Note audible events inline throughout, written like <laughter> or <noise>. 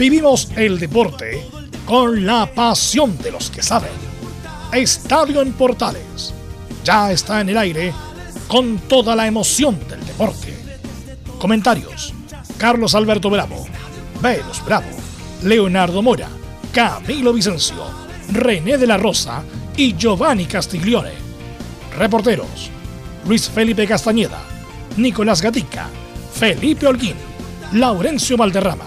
Vivimos el deporte con la pasión de los que saben. Estadio en Portales ya está en el aire con toda la emoción del deporte. Comentarios: Carlos Alberto Bravo, Velos Bravo, Leonardo Mora, Camilo Vicencio, René de la Rosa y Giovanni Castiglione. Reporteros: Luis Felipe Castañeda, Nicolás Gatica, Felipe Holguín, Laurencio Valderrama,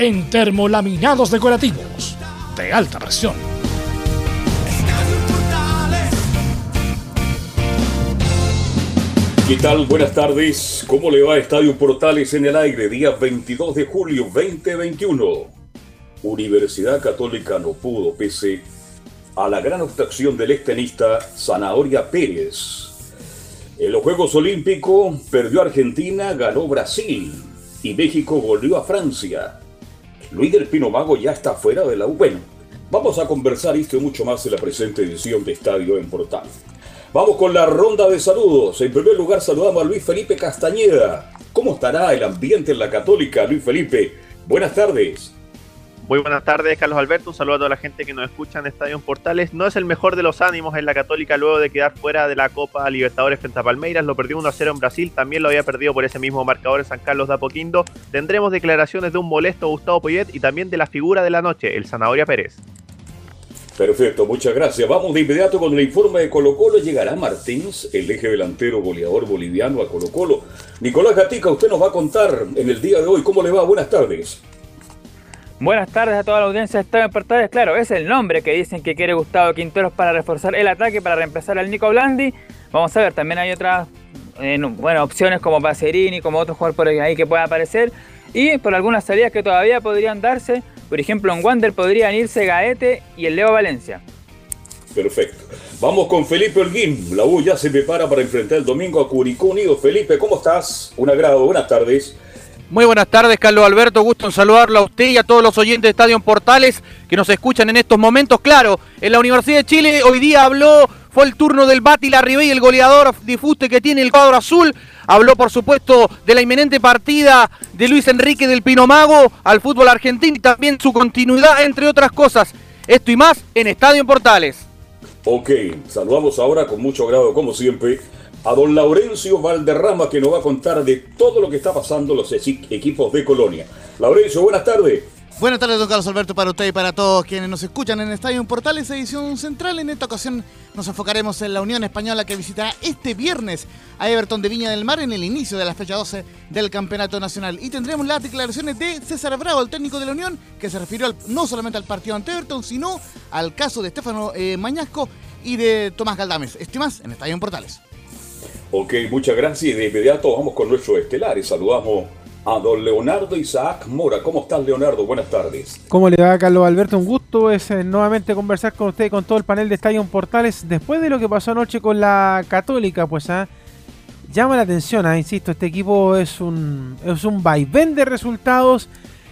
en termolaminados decorativos de alta presión. ¿Qué tal? Buenas tardes. ¿Cómo le va Estadio Portales en el aire? Día 22 de julio 2021. Universidad Católica no pudo, pese a la gran obstrucción del extenista Zanahoria Pérez. En los Juegos Olímpicos perdió Argentina, ganó Brasil y México volvió a Francia. Luis del Pino Mago ya está fuera de la U. Bueno, vamos a conversar esto y mucho más en la presente edición de Estadio en Portal. Vamos con la ronda de saludos. En primer lugar saludamos a Luis Felipe Castañeda. ¿Cómo estará el ambiente en la Católica, Luis Felipe? Buenas tardes. Muy buenas tardes, Carlos Alberto. Un saludo a toda la gente que nos escucha en Estadio Portales. No es el mejor de los ánimos en la Católica luego de quedar fuera de la Copa Libertadores frente a Palmeiras. Lo perdió 1-0 en Brasil. También lo había perdido por ese mismo marcador en San Carlos de Apoquindo. Tendremos declaraciones de un molesto Gustavo Poyet y también de la figura de la noche, el Zanahoria Pérez. Perfecto, muchas gracias. Vamos de inmediato con el informe de Colo Colo. Llegará Martínez, el eje delantero goleador boliviano a Colo Colo. Nicolás Gatica, usted nos va a contar en el día de hoy cómo le va. Buenas tardes. Buenas tardes a toda la audiencia de Estadio Portales. Claro, es el nombre que dicen que quiere Gustavo Quinteros para reforzar el ataque, para reemplazar al Nico Blandi. Vamos a ver, también hay otras eh, opciones como Pacerini, como otros jugadores por ahí que pueda aparecer. Y por algunas salidas que todavía podrían darse. Por ejemplo, en Wander podrían irse Gaete y el Leo Valencia. Perfecto. Vamos con Felipe Holguín. La U ya se prepara para enfrentar el domingo a Curicó Unido. Felipe, ¿cómo estás? Un agrado. Buenas tardes. Muy buenas tardes, Carlos Alberto. Gusto en saludarlo a usted y a todos los oyentes de Estadio Portales que nos escuchan en estos momentos. Claro, en la Universidad de Chile hoy día habló, fue el turno del Bati Larribey, el goleador difuste que tiene el cuadro azul. Habló, por supuesto, de la inminente partida de Luis Enrique del Pinomago al fútbol argentino y también su continuidad, entre otras cosas. Esto y más en Estadio Portales. Ok, saludamos ahora con mucho grado, como siempre a don Laurencio Valderrama que nos va a contar de todo lo que está pasando los equipos de Colonia. Laurencio, buenas tardes. Buenas tardes, don Carlos Alberto, para usted y para todos quienes nos escuchan en Estadio Portales, edición central. En esta ocasión nos enfocaremos en la Unión Española que visitará este viernes a Everton de Viña del Mar en el inicio de la fecha 12 del Campeonato Nacional. Y tendremos las declaraciones de César Bravo, el técnico de la Unión, que se refirió no solamente al partido ante Everton, sino al caso de Estefano eh, Mañasco y de Tomás Galdames. Estimas en Estadio Portales. Ok, muchas gracias. Y de inmediato vamos con nuestro estelar y saludamos a don Leonardo Isaac Mora. ¿Cómo estás, Leonardo? Buenas tardes. ¿Cómo le va, Carlos Alberto? Un gusto es eh, nuevamente conversar con usted y con todo el panel de Estadio Portales. Después de lo que pasó anoche con la Católica, pues ah, llama la atención, ah, insisto, este equipo es un, es un vaivén de resultados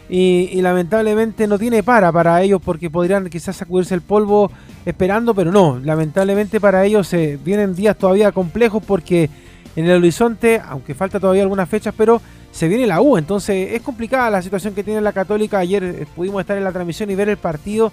y, lamentablemente no tiene para para ellos porque podrían quizás sacudirse el polvo esperando, pero no, lamentablemente para ellos eh, vienen días todavía complejos porque en el horizonte, aunque falta todavía algunas fechas, pero se viene la U, entonces es complicada la situación que tiene la Católica. Ayer eh, pudimos estar en la transmisión y ver el partido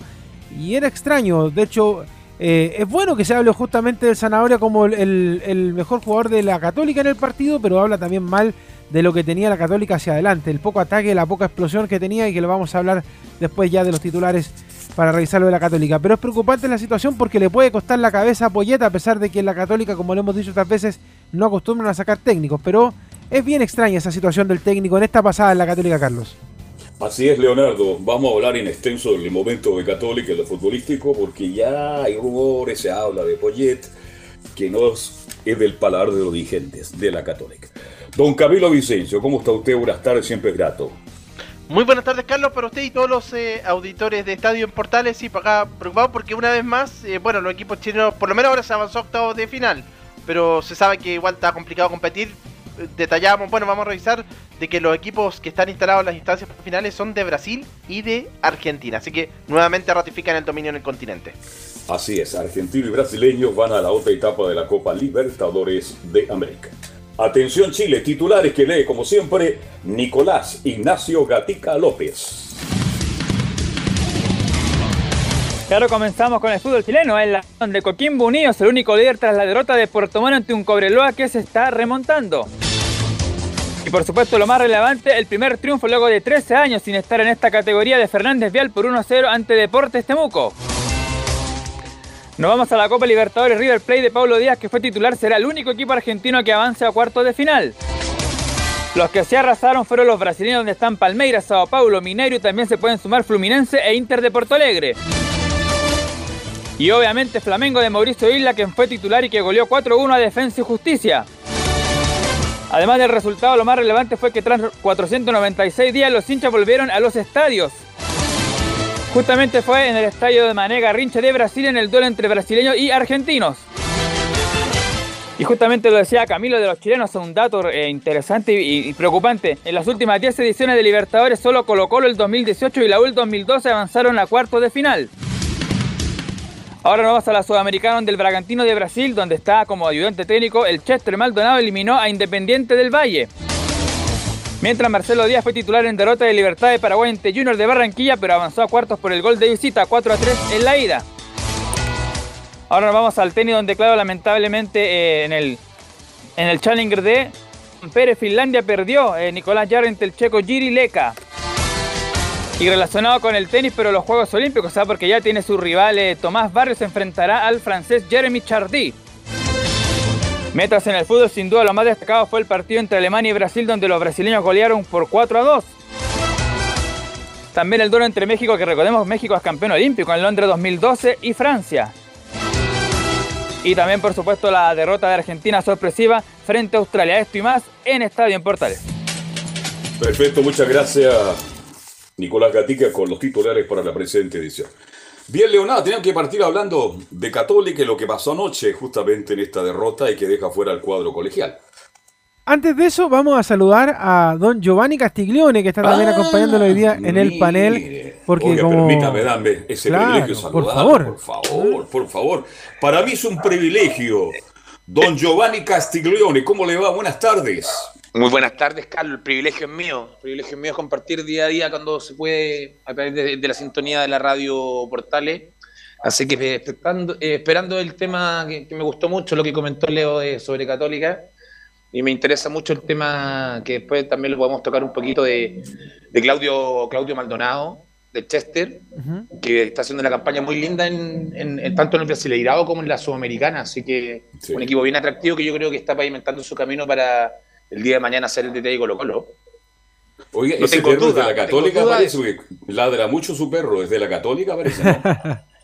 y era extraño, de hecho eh, es bueno que se hable justamente del Zanahoria como el mejor jugador de la Católica en el partido, pero habla también mal de lo que tenía la Católica hacia adelante, el poco ataque, la poca explosión que tenía y que lo vamos a hablar después ya de los titulares para revisarlo de la Católica. Pero es preocupante la situación porque le puede costar la cabeza a Poyeta, a pesar de que la Católica, como lo hemos dicho otras veces, no acostumbran a sacar técnicos. Pero es bien extraña esa situación del técnico en esta pasada en la Católica, Carlos. Así es, Leonardo. Vamos a hablar en extenso del momento de Católica y lo futbolístico, porque ya hay rumores, se habla de Poyet, que no es del paladar de los dirigentes de la Católica. Don Camilo Vicencio, ¿cómo está usted? Buenas tardes, siempre es grato. Muy buenas tardes, Carlos, para usted y todos los eh, auditores de Estadio en Portales. Y para acá preocupado porque una vez más, eh, bueno, los equipos chilenos, por lo menos ahora se avanzó a octavos de final, pero se sabe que igual está complicado competir. Eh, Detallamos, bueno, vamos a revisar de que los equipos que están instalados en las instancias finales son de Brasil y de Argentina. Así que nuevamente ratifican el dominio en el continente. Así es, argentino y brasileño van a la otra etapa de la Copa Libertadores de América. Atención Chile, titulares que lee como siempre Nicolás Ignacio Gatica López. Claro, comenzamos con el fútbol chileno, en la donde Coquimbo Unidos, el único líder tras la derrota de Puerto Montt ante un Cobreloa que se está remontando. Y por supuesto lo más relevante, el primer triunfo luego de 13 años sin estar en esta categoría de Fernández Vial por 1-0 ante Deportes Temuco. Nos vamos a la Copa Libertadores River Plate de Pablo Díaz, que fue titular, será el único equipo argentino que avance a cuartos de final. Los que se arrasaron fueron los brasileños donde están Palmeiras, Sao Paulo, Mineiro y también se pueden sumar Fluminense e Inter de Porto Alegre. Y obviamente Flamengo de Mauricio Isla, quien fue titular y que goleó 4-1 a Defensa y Justicia. Además del resultado, lo más relevante fue que tras 496 días los hinchas volvieron a los estadios. Justamente fue en el estadio de Mané Garrincha de Brasil en el duelo entre brasileños y argentinos. Y justamente lo decía Camilo de los chilenos, un dato eh, interesante y, preocupante. En las últimas 10 ediciones de Libertadores, solo Colo Colo el 2018 y la U el 2012 avanzaron a cuartos de final. Ahora nos vamos a la Sudamericana del Bragantino de Brasil, donde está como ayudante técnico el Chester Maldonado eliminó a Independiente del Valle. Mientras Marcelo Díaz fue titular en derrota de Libertad de Paraguay ante Junior de Barranquilla, pero avanzó a cuartos por el gol de visita 4 a 3 en la ida. Ahora nos vamos al tenis donde claro lamentablemente eh, en, el, en el Challenger de Pérez Finlandia perdió eh, Nicolás Jarre ante el checo Giri Leka. Y relacionado con el tenis, pero los Juegos Olímpicos, ¿sabes? porque ya tiene su rival eh, Tomás Barrios, enfrentará al francés Jeremy Chardy. Mientras en el fútbol, sin duda, lo más destacado fue el partido entre Alemania y Brasil, donde los brasileños golearon por 4 a 2. También el duelo entre México, que recordemos, México es campeón olímpico en Londres 2012, y Francia. Y también, por supuesto, la derrota de Argentina sorpresiva frente a Australia. Esto y más en Estadio en Portales. Perfecto, muchas gracias, Nicolás Gatica, con los titulares para la presente edición. Bien, Leonardo, tenían que partir hablando de Católica y lo que pasó anoche justamente en esta derrota y que deja fuera el cuadro colegial. Antes de eso, vamos a saludar a don Giovanni Castiglione, que está también ah, acompañándolo hoy día en el panel. Porque como... permítame, dame ese Claro, privilegio por saludar, favor. por favor, por favor. Para mí es un privilegio. Don Giovanni Castiglione, ¿cómo le va? Buenas tardes. Muy buenas tardes, Carlos. El privilegio es mío. El privilegio es mío compartir día a día cuando se puede a través de, de la sintonía de la radio Portales. Así que eh, esperando, eh, esperando el tema que, que me gustó mucho, lo que comentó Leo eh, sobre Católica. Y me interesa mucho el tema que después también lo podemos tocar un poquito de, de Claudio, Claudio Maldonado, de Chester, Ujú. que está haciendo una campaña muy linda en, en- en- tanto en el Brasileirado como en la Sudamericana. Así que Sí. un equipo bien atractivo que yo creo que está pavimentando su camino para el día de mañana ser el DT de Colo Colo. Oiga, No ese tengo perro es de duda, la no tengo Católica de parece, porque ladra mucho su perro, es de la Católica parece, ¿no? <laughs>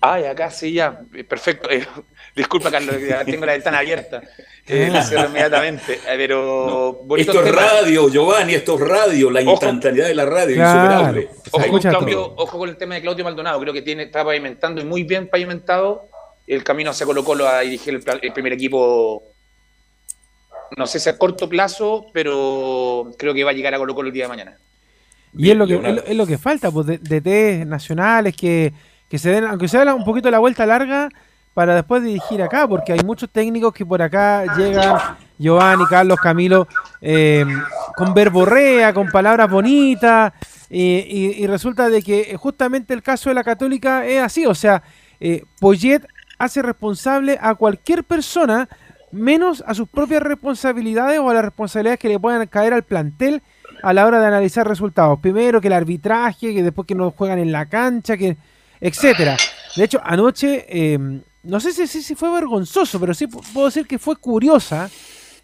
Ay, acá sí, ya, eh, perfecto. Eh, disculpa, Carlos, que ya tengo la ventana abierta. <laughs> Eh, la cierro inmediatamente. Eh, Pero Esto es radio, Giovanni, esto es radio, la Ojo. instantaneidad de la radio, Claro. insuperable. Ojo con, Claudio, ojo con el tema de Claudio Maldonado. Creo que tiene, está pavimentando y muy bien pavimentado el camino hacia Colo Colo a dirigir el primer equipo. No sé si a corto plazo, pero creo que va a llegar a Colo Colo el día de mañana. Y es lo que, es lo, es lo que falta, pues, de, de nacionales que, que se den, aunque sea un poquito la vuelta larga, para después dirigir acá, porque hay muchos técnicos que por acá llegan, Giovanni, Carlos, Camilo, eh, con verborrea, con palabras bonitas, eh, y, y resulta de que justamente el caso de la Católica es así, o sea, eh, Poyet hace responsable a cualquier persona menos a sus propias responsabilidades o a las responsabilidades que le puedan caer al plantel a la hora de analizar resultados. Primero que el arbitraje, que después que no juegan en la cancha, que etcétera. De hecho, anoche, eh, no sé si, si, fue vergonzoso, pero sí pu- puedo decir que fue curiosa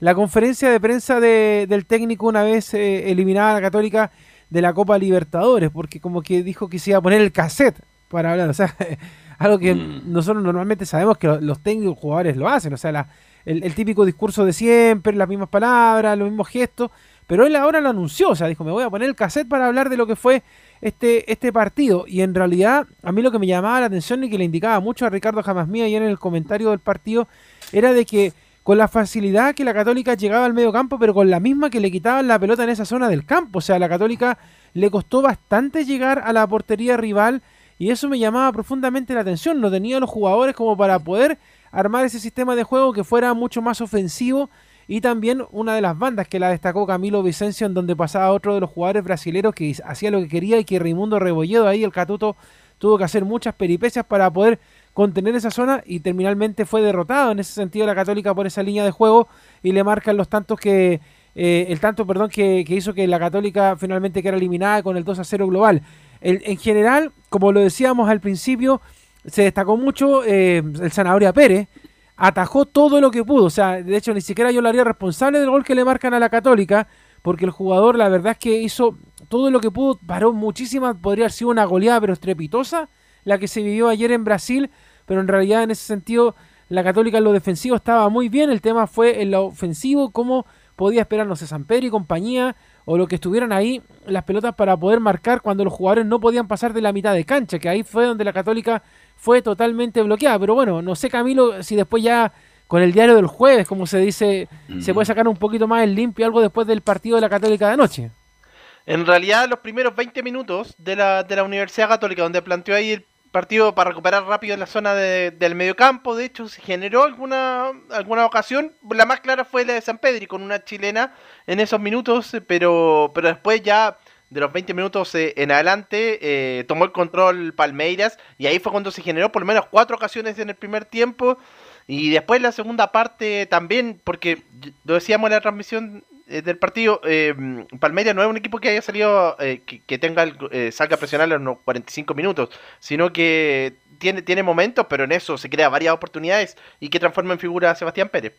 la conferencia de prensa de- del técnico una vez eh, eliminada la Católica de la Copa Libertadores, porque como que dijo que se iba a poner el cassette para hablar, o sea, <laughs> algo que Mm. nosotros normalmente sabemos que lo- los técnicos jugadores lo hacen, o sea, la- el, el típico discurso de siempre, las mismas palabras, los mismos gestos, pero él ahora lo anunció, o sea, dijo, me voy a poner el cassette para hablar de lo que fue este, este partido. Y en realidad, a mí lo que me llamaba la atención y que le indicaba mucho a Ricardo Jamasmía y en el comentario del partido, era de que con la facilidad que la Católica llegaba al medio campo, pero con la misma que le quitaban la pelota en esa zona del campo. O sea, la Católica le costó bastante llegar a la portería rival y eso me llamaba profundamente la atención. No tenía los jugadores como para poder armar ese sistema de juego que fuera mucho más ofensivo y también una de las bandas que la destacó Camilo Vicencio en donde pasaba otro de los jugadores brasileños que hacía lo que quería y que Raimundo Rebolledo ahí el Catuto tuvo que hacer muchas peripecias para poder contener esa zona y terminalmente fue derrotado en ese sentido la Católica por esa línea de juego y le marcan los tantos que eh, el tanto perdón que, hizo que la Católica finalmente quedara eliminada con el 2 a 0 global. en general, como lo decíamos al principio, se destacó mucho eh, el Zanahoria Pérez, atajó todo lo que pudo, o sea, de hecho ni siquiera yo lo haría responsable del gol que le marcan a la Católica, porque el jugador la verdad es que hizo todo lo que pudo, paró muchísimas, podría haber sido una goleada pero estrepitosa la que se vivió ayer en Brasil, pero en realidad en ese sentido la Católica en lo defensivo estaba muy bien, el tema fue en lo ofensivo, cómo podía esperar, no sé, San Pedro y compañía, o lo que estuvieran ahí las pelotas para poder marcar cuando los jugadores no podían pasar de la mitad de cancha, que ahí fue donde la Católica fue totalmente bloqueada. Pero bueno, no sé Camilo si después ya con el diario del jueves, como se dice, se puede sacar un poquito más el limpio algo después del partido de la Católica de anoche. En realidad, los primeros 20 minutos de la, de la Universidad Católica, donde planteó ahí el partido para recuperar rápido en la zona del mediocampo. De hecho, se generó alguna, alguna ocasión. La más clara fue la de San Pedro con una chilena en esos minutos, pero, pero después ya de los 20 minutos eh, en adelante eh, tomó el control Palmeiras y ahí fue cuando se generó por lo menos cuatro ocasiones en el primer tiempo. Y después la segunda parte también, porque lo decíamos en la transmisión eh, del partido, eh, Palmeiras no es un equipo que haya salido, que, tenga eh, salga a presionar en los 45 minutos, sino que tiene, tiene momentos, pero en eso se crea varias oportunidades y que transforma en figura a Sebastián Pérez.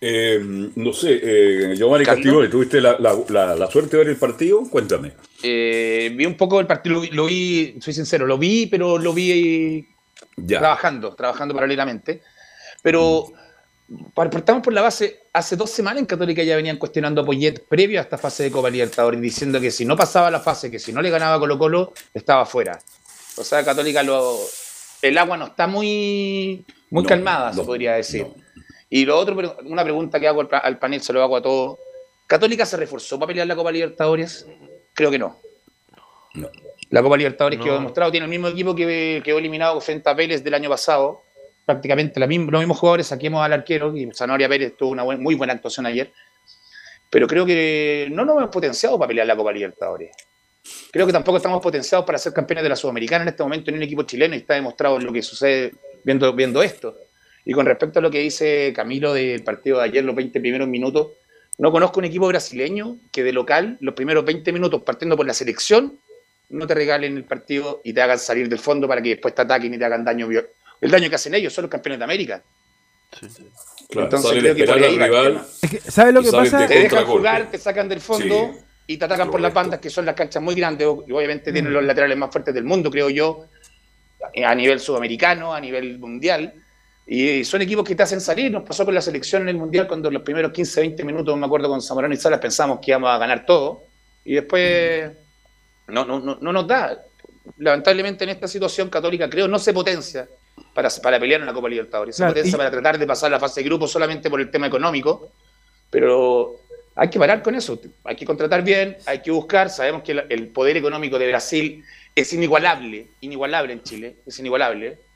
No sé, Giovanni Castillo, ¿tuviste la, suerte de ver el partido? Cuéntame. vi un poco el partido, lo, vi, soy sincero, lo vi, pero lo vi trabajando, trabajando paralelamente. Pero partamos por la base, hace dos semanas en Católica ya venían cuestionando a Poyet previo a esta fase de Copa Libertadores, diciendo que si no pasaba la fase, que si no le ganaba Colo Colo, estaba fuera. O sea, Católica lo, el agua no está muy, muy calmada, se podría decir. Y lo otro, una pregunta que hago al, panel, se lo hago a todos. ¿Católica se reforzó para pelear la Copa Libertadores? Creo que no. La Copa Libertadores quedó demostrado, tiene el mismo equipo que quedó eliminado frente a Vélez del año pasado prácticamente los mismos jugadores, saquemos al arquero, y Zanoria Pérez tuvo una muy buena actuación ayer, pero creo que no nos hemos potenciado para pelear la Copa Libertadores. Creo que tampoco estamos potenciados para ser campeones de la Sudamericana en este momento en un equipo chileno y está demostrado lo que sucede viendo, viendo esto. Y con respecto a lo que dice Camilo del partido de ayer, los 20 primeros minutos, no conozco un equipo brasileño que de local, los primeros 20 minutos partiendo por la selección, no te regalen el partido y te hagan salir del fondo para que después te ataquen y te hagan daño el daño que hacen ellos, son los campeones de América. Entonces creo que por ahí rival, ¿Sabes lo que pasa? Te dejan jugar, te sacan del fondo y te atacan por las bandas, que son las canchas muy grandes, y obviamente tienen mm. los laterales más fuertes del mundo, creo yo, a nivel sudamericano, a nivel mundial. Y son equipos que te hacen salir. Nos pasó con la selección en el Mundial cuando los primeros 15, 20 minutos, me acuerdo con Zamorano y Salas, pensamos que íbamos a ganar todo. Y después no, no, no, no nos da. Lamentablemente en esta situación Católica creo no se potencia para, para pelear en la Copa Libertadores. Se potencia para tratar de pasar la fase de grupo solamente por el tema económico, pero hay que parar con eso. Hay que contratar bien, hay que buscar. Sabemos que el poder económico de Brasil es inigualable, inigualable en Chile, es inigualable.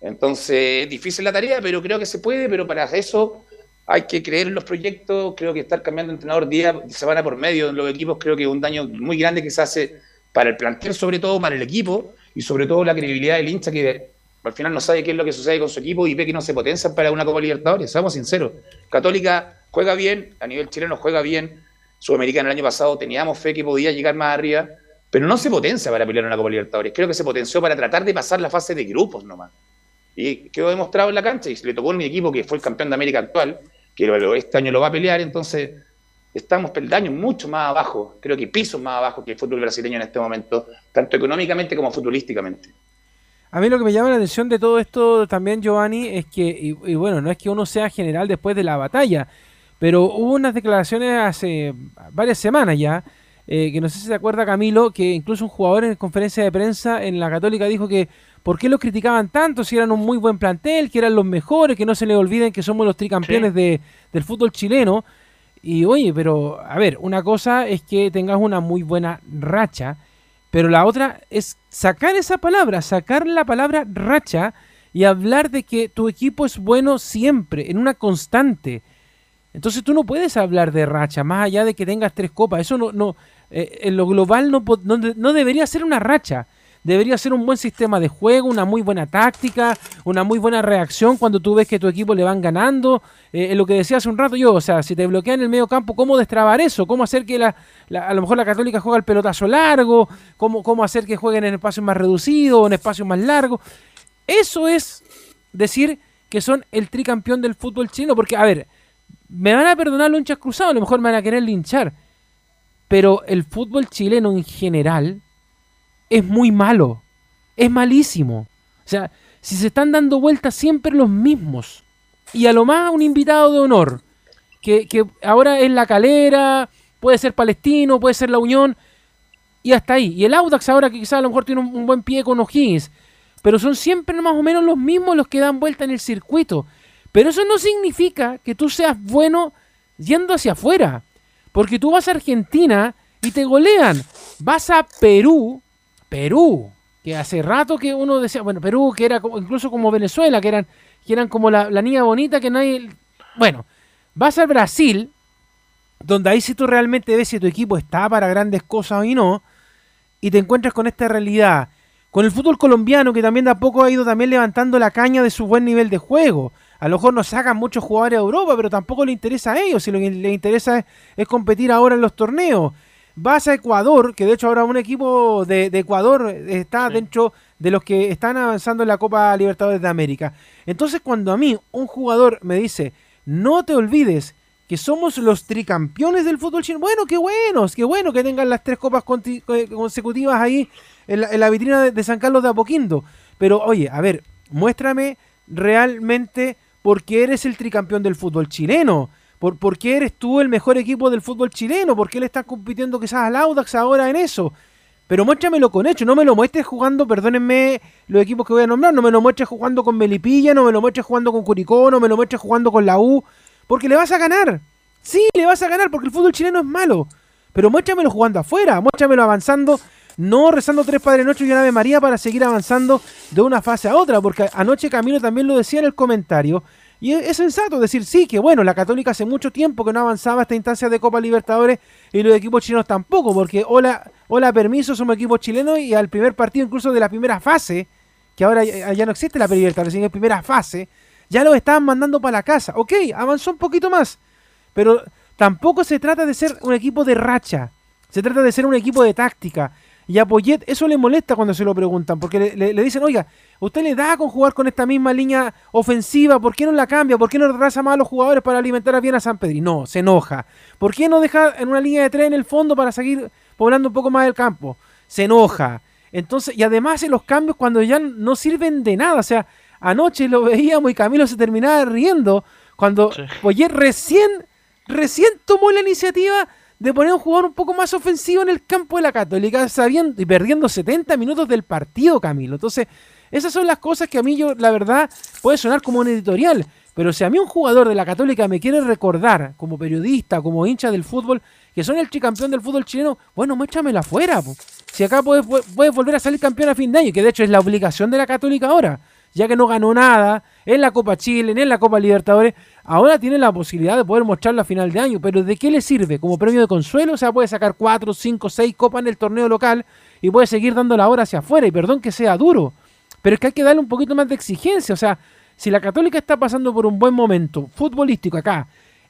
Entonces es difícil la tarea, pero creo que se puede, pero para eso hay que creer en los proyectos, creo que estar cambiando de entrenador día, semana por medio en los equipos, creo que es un daño muy grande que se hace para el plantel, sobre todo para el equipo, y sobre todo la credibilidad del hincha que al final no sabe qué es lo que sucede con su equipo y ve que no se potencia para una Copa Libertadores, seamos sinceros. Católica juega bien, a nivel chileno juega bien, Sudamericana el año pasado teníamos fe que podía llegar más arriba, pero no se potencia para pelear una Copa Libertadores. Creo que se potenció para tratar de pasar la fase de grupos nomás. Y quedó demostrado en la cancha y le tocó a mi equipo que fue el campeón de América actual, que este año lo va a pelear, entonces estamos peldaños mucho más abajo, creo que pisos más abajo que el fútbol brasileño en este momento, tanto económicamente como futbolísticamente. A mí lo que me llama la atención de todo esto también, Giovanni, es que, y, bueno, no es que uno sea general después de la batalla, pero hubo unas declaraciones hace varias semanas ya, eh, que no sé si se acuerda Camilo, que incluso un jugador en conferencia de prensa en la Católica dijo que por qué los criticaban tanto si eran un muy buen plantel, que eran los mejores, que no se les olviden que somos los tricampeones de, del fútbol chileno. Y oye, pero a ver, una cosa es que tengas una muy buena racha, pero la otra es sacar esa palabra, sacar la palabra racha y hablar de que tu equipo es bueno siempre, en una constante. Entonces tú no puedes hablar de racha, más allá de que tengas tres copas. Eso no, no eh, en lo global no, no, no debería ser una racha. Debería ser un buen sistema de juego, una muy buena táctica, una muy buena reacción cuando tú ves que tu equipo le van ganando. Eh, lo que decía hace un rato yo, o sea, si te bloquean el medio campo, ¿cómo destrabar eso? ¿Cómo hacer que la, a lo mejor la Católica juega el pelotazo largo? ¿Cómo, ¿Cómo hacer que jueguen en espacios más reducidos, en espacios más largos? Eso es decir que son el tricampeón del fútbol chino, porque, a ver, me van a perdonar los hinchas cruzados, a lo mejor me van a querer linchar, pero el fútbol chileno en general es muy malo. Es malísimo. O sea, si se están dando vueltas siempre los mismos. Y a lo más un invitado de honor, que, ahora es la calera, puede ser palestino, puede ser la Unión, y hasta ahí. Y el Audax ahora que quizás a lo mejor tiene un, buen pie con O'Higgins. Pero son siempre más o menos los mismos los que dan vuelta en el circuito. Pero eso no significa que tú seas bueno yendo hacia afuera. Porque tú vas a Argentina y te golean. Vas a Perú Perú, que hace rato que uno decía, bueno, Perú, que era incluso como Venezuela, que eran, que eran como la, niña bonita que nadie... Bueno, vas a Brasil, donde ahí sí tú realmente ves si tu equipo está para grandes cosas o no, y te encuentras con esta realidad. Con el fútbol colombiano, que también de a poco ha ido también levantando la caña de su buen nivel de juego. A lo mejor no sacan muchos jugadores a Europa, pero tampoco le interesa a ellos. Si lo que les interesa es competir ahora en los torneos vas a Ecuador, que de hecho ahora un equipo de, Ecuador está dentro de los que están avanzando en la Copa Libertadores de América. Entonces cuando a mí un jugador me dice, no te olvides que somos los tricampeones del fútbol chino, bueno, qué buenos, qué bueno que tengan las tres copas consecutivas ahí en la, vitrina de, de San Carlos de Apoquindo. Pero oye, a ver, muéstrame realmente por qué eres el tricampeón del fútbol chileno. ¿Por, qué eres tú el mejor equipo del fútbol chileno? ¿Por qué le estás compitiendo quizás al Audax ahora en eso? Pero muéstramelo con hecho, no me lo muestres jugando, perdónenme los equipos que voy a nombrar, no me lo muestres jugando con Melipilla, no me lo muestres jugando con Curicó, no me lo muestres jugando con la U, porque le vas a ganar. Sí, le vas a ganar porque el fútbol chileno es malo. Pero muéstramelo jugando afuera, muéstramelo avanzando, no rezando tres Padres Noche y una Ave María para seguir avanzando de una fase a otra, porque anoche Camilo también lo decía en el comentario, y es, sensato decir, sí, que bueno, la Católica hace mucho tiempo que no avanzaba esta instancia de Copa Libertadores y los equipos chilenos tampoco, porque hola, hola, permiso, somos equipos chilenos y al primer partido incluso de la primera fase, que ahora ya, no existe la Libertadores, sino la primera fase, ya lo estaban mandando para la casa. Ok, avanzó un poquito más, pero tampoco se trata de ser un equipo de racha, se trata de ser un equipo de táctica. Y a Poyet eso le molesta cuando se lo preguntan, porque le, dicen, oiga, usted le da con jugar con esta misma línea ofensiva, ¿por qué no la cambia? ¿Por qué no retrasa más a los jugadores para alimentar bien a San Pedro? No, se enoja. ¿Por qué no deja en una línea de tres en el fondo para seguir poblando un poco más el campo? Se enoja. Entonces, y además en los cambios cuando ya no sirven de nada, o sea, anoche lo veíamos y Camilo se terminaba riendo cuando Poyet recién, recién tomó la iniciativa de poner un jugador un poco más ofensivo en el campo de la Católica, sabiendo y perdiendo 70 minutos del partido, Camilo. Entonces, esas son las cosas que a mí yo, la verdad, puede sonar como un editorial, pero si a mí un jugador de la Católica me quiere recordar, como periodista, como hincha del fútbol, que son el tricampeón del fútbol chileno, bueno, muéstramelo afuera. Si acá puedes, puedes volver a salir campeón a fin de año, que de hecho es la obligación de la Católica ahora, ya que no ganó nada en la Copa Chile, en la Copa Libertadores, Ahora tiene la posibilidad de poder mostrarlo a final de año, pero ¿de qué le sirve? Como premio de consuelo, o sea, puede sacar 4, 5, 6 copas en el torneo local y puede seguir dando la hora hacia afuera, y perdón que sea duro, pero es que hay que darle un poquito más de exigencia, o sea, si la Católica está pasando por un buen momento futbolístico acá,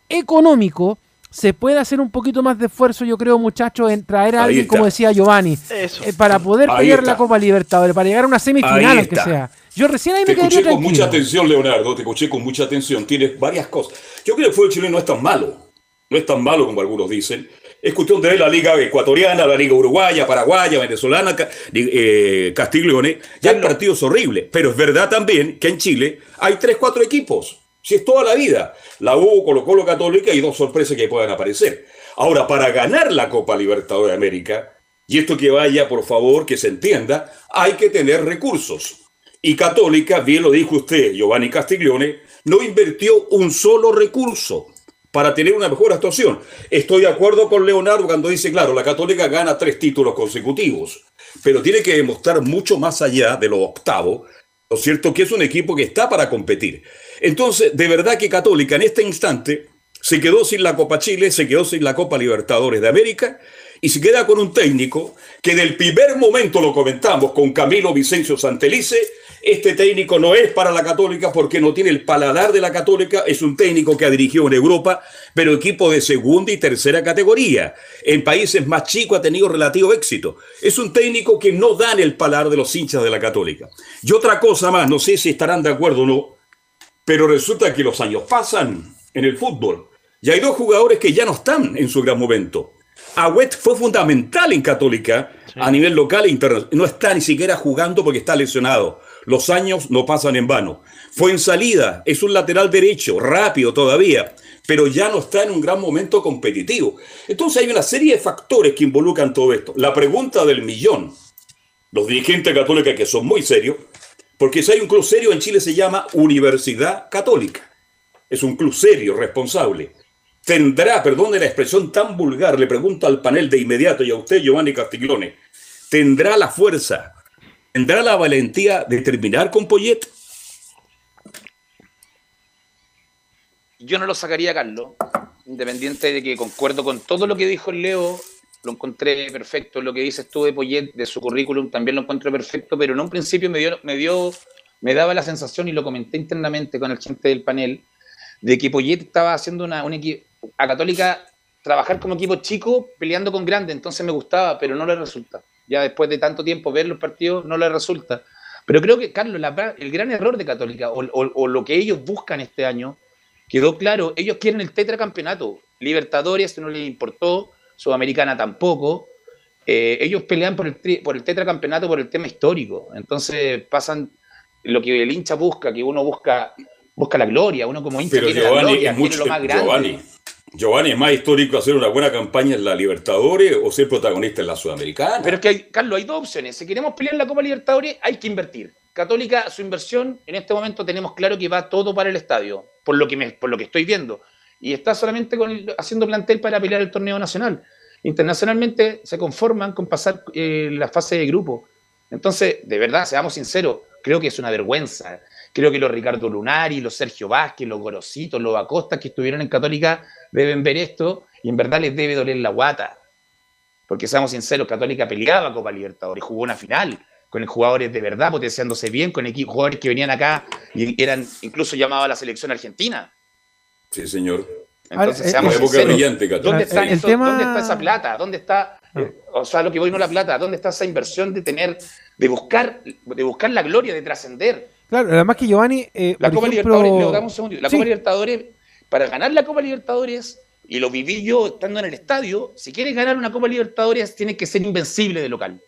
económico, se puede hacer un poquito más de esfuerzo, yo creo, muchachos, en traer a alguien, como decía Giovanni, eh, para poder pelear la Copa Libertadores, para llegar a una semifinal, aunque sea. Yo recién ahí me Te escuché con mucha atención, Leonardo, te escuché con mucha atención. Tienes varias cosas. Yo creo que el fútbol chileno no es tan malo. No es tan malo como algunos dicen. Es cuestión de la liga ecuatoriana, la liga uruguaya, paraguaya, venezolana, eh, Castillo Ya hay partidos horribles. Pero es verdad también que en Chile hay tres, cuatro equipos. Si es toda la vida. La U, Colo Colo Católica y dos sorpresas que puedan aparecer. Ahora, para ganar la Copa Libertadores de América, y esto que vaya, por favor, que se entienda, hay que tener recursos. Y Católica, bien lo dijo usted, Giovanni Castiglione, no invirtió un solo recurso para tener una mejor actuación. Estoy de acuerdo con Leonardo cuando dice, claro, la Católica gana tres títulos consecutivos, pero tiene que demostrar mucho más allá de lo octavo, ¿no cierto? Que es un equipo que está para competir. Entonces, de verdad que Católica en este instante se quedó sin la Copa Chile, se quedó sin la Copa Libertadores de América y se queda con un técnico que del primer momento lo comentamos con Camilo Vicencio Santelice, este técnico no es para la Católica porque no tiene el paladar de la Católica, es un técnico que ha dirigido en Europa, pero equipo de segunda y tercera categoría. En países más chicos ha tenido relativo éxito. Es un técnico que no da en el paladar de los hinchas de la Católica. Y otra cosa más, no sé si estarán de acuerdo o no, pero resulta que los años pasan en el fútbol y hay dos jugadores que ya no están en su gran momento. Agüet fue fundamental en Católica a nivel local e internacional. No está ni siquiera jugando porque está lesionado. Los años no pasan en vano. Fue en salida, es un lateral derecho, rápido todavía, pero ya no está en un gran momento competitivo. Entonces hay una serie de factores que involucran todo esto. La pregunta del millón. Los dirigentes católicos que son muy serios, porque si hay un club serio en Chile se llama Universidad Católica. Es un club serio, responsable tendrá, perdone la expresión tan vulgar, le pregunto al panel de inmediato y a usted, Giovanni Castiglione, ¿tendrá la fuerza, tendrá la valentía de terminar con Poyet? Yo no lo sacaría, Carlos, independiente de que concuerdo con todo lo que dijo Leo, lo encontré perfecto, lo que dices tú de Poyet, de su currículum, también lo encontré perfecto, pero en un principio me dio, me dio, me daba la sensación, y lo comenté internamente con el gente del panel, de que Poyet estaba haciendo una, un equipo, a Católica trabajar como equipo chico peleando con grandes, entonces me gustaba, pero no le resulta. Ya después de tanto tiempo ver los partidos, no le resulta. Pero creo que, Carlos, el gran error de Católica, o, lo que ellos buscan este año, quedó claro, ellos quieren el tetracampeonato. Libertadores no les importó, Sudamericana tampoco. Eh, ellos pelean por el, por el tetracampeonato por el tema histórico. Entonces pasan lo que el hincha busca, que uno busca busca la gloria, uno como hincha quiere la gloria, quiere lo más grande. Giovanni, ¿es más histórico hacer una buena campaña en la Libertadores o ser protagonista en la Sudamericana? Pero es que, Carlos, hay dos opciones. Si queremos pelear en la Copa Libertadores, hay que invertir. Católica, su inversión, en este momento tenemos claro que va todo para el estadio, por lo que, me, por lo que estoy viendo. Y está solamente haciendo plantel para pelear el torneo nacional. Internacionalmente se conforman con pasar eh, la fase de grupo. Entonces, de verdad, seamos sinceros, creo que es una vergüenza. Creo que los Ricardo Lunari, los Sergio Vázquez, los Gorositos, los Acosta que estuvieron en Católica deben ver esto y en verdad les debe doler la guata. Porque seamos sinceros, Católica peleaba Copa Libertadores, jugó una final con jugadores de verdad, potenciándose bien, con equipos, jugadores que venían acá y eran incluso llamados a la selección argentina. Sí, señor. Entonces, eh, seamos sinceros, ¿dónde está, ¿dónde está esa plata? ¿Dónde está, eh, o sea, lo que voy no la plata, ¿dónde está esa inversión de tener, de buscar, de buscar la gloria, de trascender? Claro, además que Giovanni. Eh, la Copa Libertadores, le damos un segundo. La Copa Libertadores, para ganar la Copa Libertadores, y lo viví yo estando en el estadio, si quieres ganar una Copa Libertadores, tienes que ser invencible de local.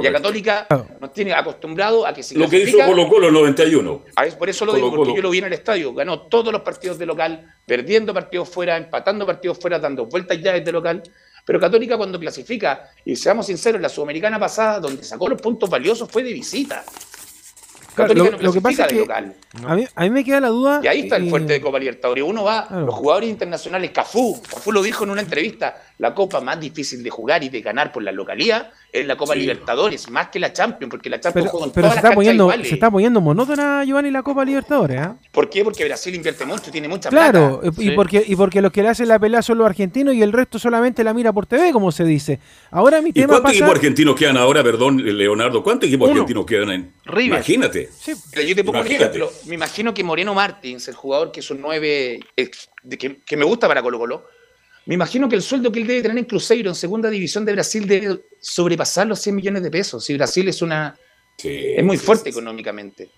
Y la Católica nos tiene acostumbrado a que si Lo que hizo Colo Colo en 91. por eso lo digo, porque yo lo vi en el estadio. Ganó todos los partidos de local, perdiendo partidos fuera, empatando partidos fuera, dando vueltas ya desde local. Pero Católica cuando clasifica, y seamos sinceros, la Sudamericana pasada, donde sacó los puntos valiosos, fue de visita lo, que pasa es que a, mí, a, mí, me queda la duda. Y ahí está el fuerte de Copa Libertadores. Uno va, los jugadores internacionales, Cafú, Cafú lo dijo en una entrevista, la copa más difícil de jugar y de ganar por la localía es la Copa Libertadores, más que la Champions, porque la Champions pero, pero se está poniendo, Se está poniendo monótona, Giovanni, la Copa Libertadores. ¿eh? ¿Por qué? Porque Brasil invierte mucho, tiene mucha claro, plata. Claro, y, porque, y porque los que le hacen la pelea son los argentinos y el resto solamente la mira por TV, como se dice. Ahora mi tema ¿Cuántos equipos argentinos quedan ahora, perdón, Leonardo? ¿Cuántos equipos argentinos quedan en River? Imagínate. yo te pongo un ejemplo. Me imagino que Moreno Martins, el jugador que es un 9, que, que me gusta para Colo Colo, me imagino que el sueldo que él debe tener en Cruzeiro, en segunda división de Brasil, debe sobrepasar los 100 millones de pesos. Si Brasil es una es muy fuerte económicamente.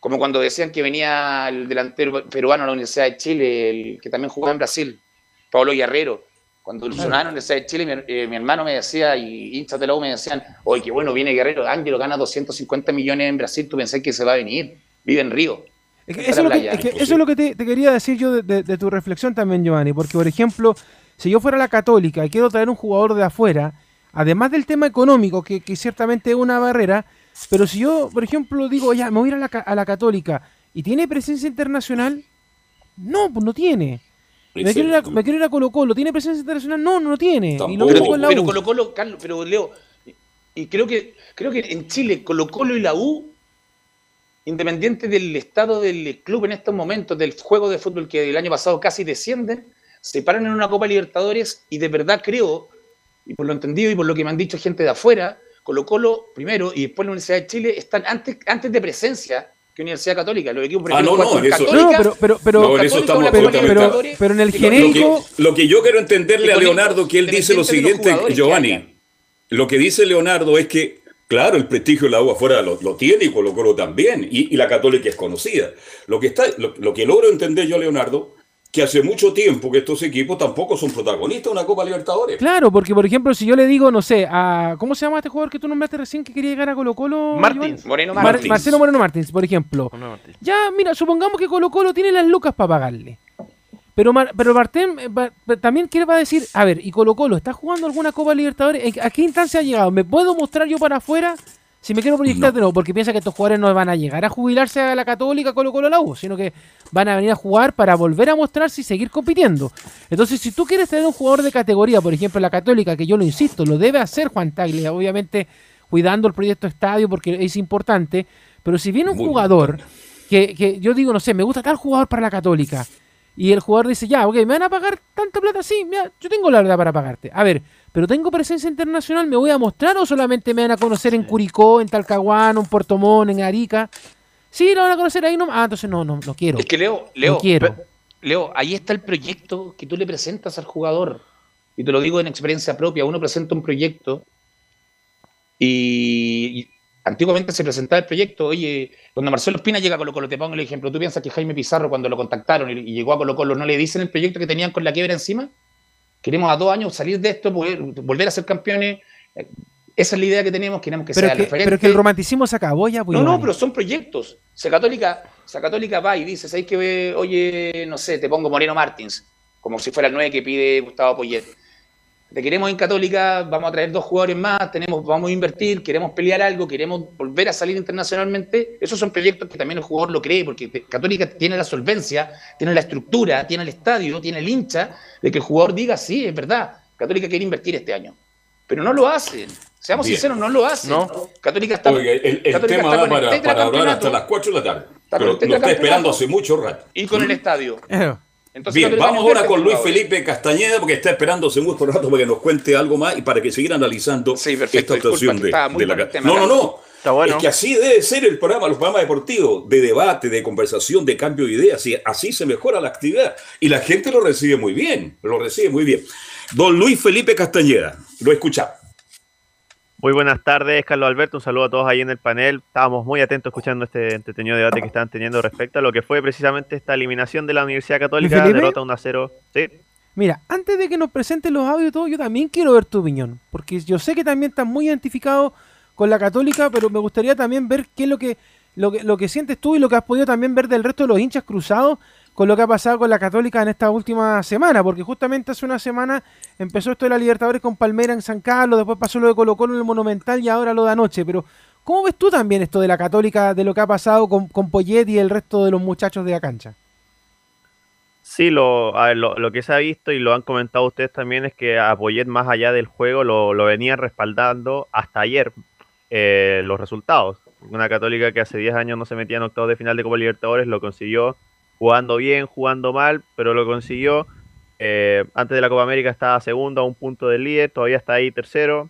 Como cuando decían que venía el delantero peruano a la Universidad de Chile, el que también jugaba en Brasil, Pablo Guerrero. Cuando claro. sonaron en la Universidad de Chile, mi, eh, mi, hermano me decía, y hinchas de la U me decían, oye, qué bueno, viene Guerrero, Ángelo gana 250 millones en Brasil, tú pensás que se va a venir, vive en Río. Es que Esa eso, es es lo que, playa. es que eso es lo que te, te quería decir yo de, de- de tu reflexión también, Giovanni. Porque, por ejemplo, si yo fuera la católica y quiero traer un jugador de afuera, además del tema económico, que, que ciertamente es una barrera, pero si yo, por ejemplo, digo, ya, me voy a ir a la, ca- a la católica y tiene presencia internacional, no, pues no tiene. Me quiero, ir a, me quiero ir a Colo Colo, ¿tiene presencia internacional? No, no lo tiene. Y lo Pero, con la pero U. Colo Colo, Carlos, pero Leo, y creo que creo que en Chile Colo Colo y la U, independiente del estado del club en estos momentos, del juego de fútbol que el año pasado casi descienden, se paran en una Copa Libertadores y de verdad creo, y por lo entendido y por lo que me han dicho gente de afuera, Colo Colo primero y después la Universidad de Chile están antes, antes de presencia que Universidad Católica. Los equipos Ah, no, no, eso- No, pero, pero, pero, No, en eso estamos pero, en el Lo genérico, que, lo que yo quiero entenderle a Leonardo, que él dice lo siguiente, Giovanni. Lo que dice Leonardo es que, claro, el prestigio de la U afuera lo, lo tiene y Colo Colo también, y, y la Católica es conocida. Lo que, está, lo, lo que logro entender yo, Leonardo, que hace mucho tiempo que estos equipos tampoco son protagonistas de una Copa Libertadores. Claro, porque por ejemplo, si yo le digo, no sé, a. ¿Cómo se llama este jugador que tú nombraste recién que quería llegar a Colo Colo? Martins. Moreno Mar- Martins. Marcelo Moreno Martins, por ejemplo. No, Martín. Ya, mira, supongamos que Colo Colo tiene las lucas para pagarle. Pero, Mar- pero Martín eh, también quiere va a decir, a ver, ¿y Colo Colo está jugando alguna Copa Libertadores? ¿En- ¿A qué instancia ha llegado? ¿Me puedo mostrar yo para afuera? Si me quiero proyectar de nuevo, porque piensa que estos jugadores no van a llegar a jubilarse a la Católica, Colo Colo, la U, sino que van a venir a jugar para volver a mostrarse y seguir compitiendo. Entonces, si tú quieres tener un jugador de categoría, por ejemplo, la Católica, que yo lo insisto, lo debe hacer Juan Taglia, obviamente cuidando el proyecto estadio porque es importante, pero si viene un Muy jugador que, que yo digo, no sé, me gusta tal jugador para la Católica, y el jugador dice, ya, ok, ¿me van a pagar tanta plata? Sí, mira, yo tengo la verdad para pagarte. A ver, pero tengo presencia internacional, ¿me voy a mostrar o solamente me van a conocer en Curicó, en Talcahuano, en Puerto Montt, en Arica? Sí, lo van a conocer ahí, no, ah, entonces no, no, no quiero. Es que Leo, Leo, no quiero. Leo, ahí está el proyecto que tú le presentas al jugador. Y te lo digo en experiencia propia. Uno presenta un proyecto y, y antiguamente se presentaba el proyecto. Oye, cuando Marcelo Espina llega a Colo Colo, te pongo el ejemplo. ¿Tú piensas que Jaime Pizarro, cuando lo contactaron y, y llegó a Colo Colo, no le dicen el proyecto que tenían con la quiebra encima? Queremos a dos años salir de esto, poder- volver a ser campeones. Eh, Esa es la idea que tenemos. Queremos que Pero sea que, referente. pero es que el romanticismo se acabó ya, pues, No, no, pero son proyectos. Si Católica, si Católica va y dice, ¿sabes que Oye, no sé, te pongo Moreno Martins, como si fuera el 9 que pide Gustavo Poyet. Te queremos en Católica, vamos a traer dos jugadores más, tenemos, vamos a invertir, queremos pelear algo, queremos volver a salir internacionalmente. Esos son proyectos que también el jugador lo cree, porque Católica tiene la solvencia, tiene la estructura, tiene el estadio, tiene el hincha, de que el jugador diga, sí, es verdad, Católica quiere invertir este año. Pero no lo hacen. Seamos Bien. sinceros, no lo hacen. No. Católica está, Oiga, el, el Católica tema está da para, para hablar hasta las 4 de la tarde. Pero lo está esperando hace mucho rato. y con el estadio. Eh, Entonces, Bien, vamos no ahora con Luis jugadores. Felipe Castañeda, porque está esperando hace mucho rato para que nos cuente algo más y para que sigan analizando Sí, perfecto, esta que de, de la tema, No, no, no. Está bueno. Es que así debe ser el programa, los programas deportivos, de debate, de conversación, de cambio de ideas. Y así se mejora la actividad. Y la gente lo recibe muy bien, lo recibe muy bien. Don Luis Felipe Castañeda, lo escucha. Muy buenas tardes, Carlos Alberto. Un saludo a todos ahí en el panel. Estábamos muy atentos escuchando este entretenido debate que estaban teniendo respecto a lo que fue precisamente esta eliminación de la Universidad Católica, derrota 1 a 0. Sí. Mira, antes de que nos presenten los audios y todo, yo también quiero ver tu opinión. Porque yo sé que también estás muy identificado con la católica, pero me gustaría también ver qué es lo que, lo que, lo que sientes tú y lo que has podido también ver del resto de los hinchas cruzados con lo que ha pasado con la católica en esta última semana. Porque justamente hace una semana empezó esto de la Libertadores con Palmera en San Carlos, después pasó lo de Colo Colo en el Monumental y ahora lo de anoche. Pero, ¿cómo ves tú también esto de la católica, de lo que ha pasado con, con Poyet y el resto de los muchachos de la cancha? Sí, lo, a ver, lo, que se ha visto y lo han comentado ustedes también es que a Poyet más allá del juego lo, lo venían respaldando hasta ayer eh, los resultados. Una católica que hace 10 años no se metía en octavos de final de Copa Libertadores lo consiguió jugando bien, jugando mal, pero lo consiguió. Eh, antes de la Copa América estaba segundo a un punto del líder, todavía está ahí tercero.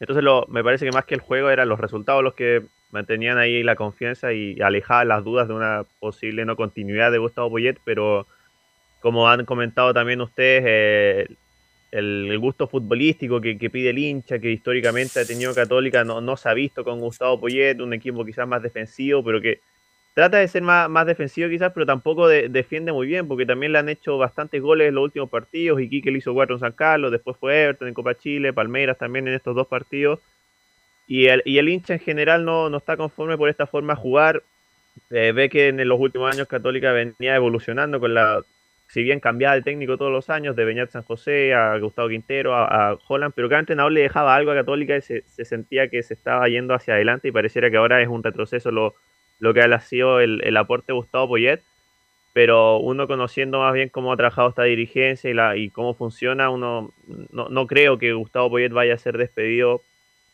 Entonces me parece que más que el juego eran los resultados los que mantenían ahí la confianza y alejaban las dudas de una posible no continuidad de Gustavo Poyet, pero como han comentado también ustedes, eh, el, gusto futbolístico que, que pide el hincha, que históricamente ha tenido Católica, no, no se ha visto con Gustavo Poyet, un equipo quizás más defensivo, pero que trata de ser más, más defensivo quizás, pero tampoco de- defiende muy bien, porque también le han hecho bastantes goles en los últimos partidos, y Quique le hizo cuatro en San Carlos, después fue Everton en Copa Chile, Palmeiras también en estos dos partidos, y el, y el hincha en general no, no está conforme por esta forma de jugar, eh, ve que en los últimos años Católica venía evolucionando con la, si bien cambiaba de técnico todos los años, de Beñat San José a Gustavo Quintero, a, Holland, pero cada entrenador le dejaba algo a Católica y se, se, sentía que se estaba yendo hacia adelante y pareciera que ahora es un retroceso lo, lo que ha sido el, el aporte de Gustavo Poyet pero uno conociendo más bien cómo ha trabajado esta dirigencia y, la, y cómo funciona, uno no, no, creo que Gustavo Poyet vaya a ser despedido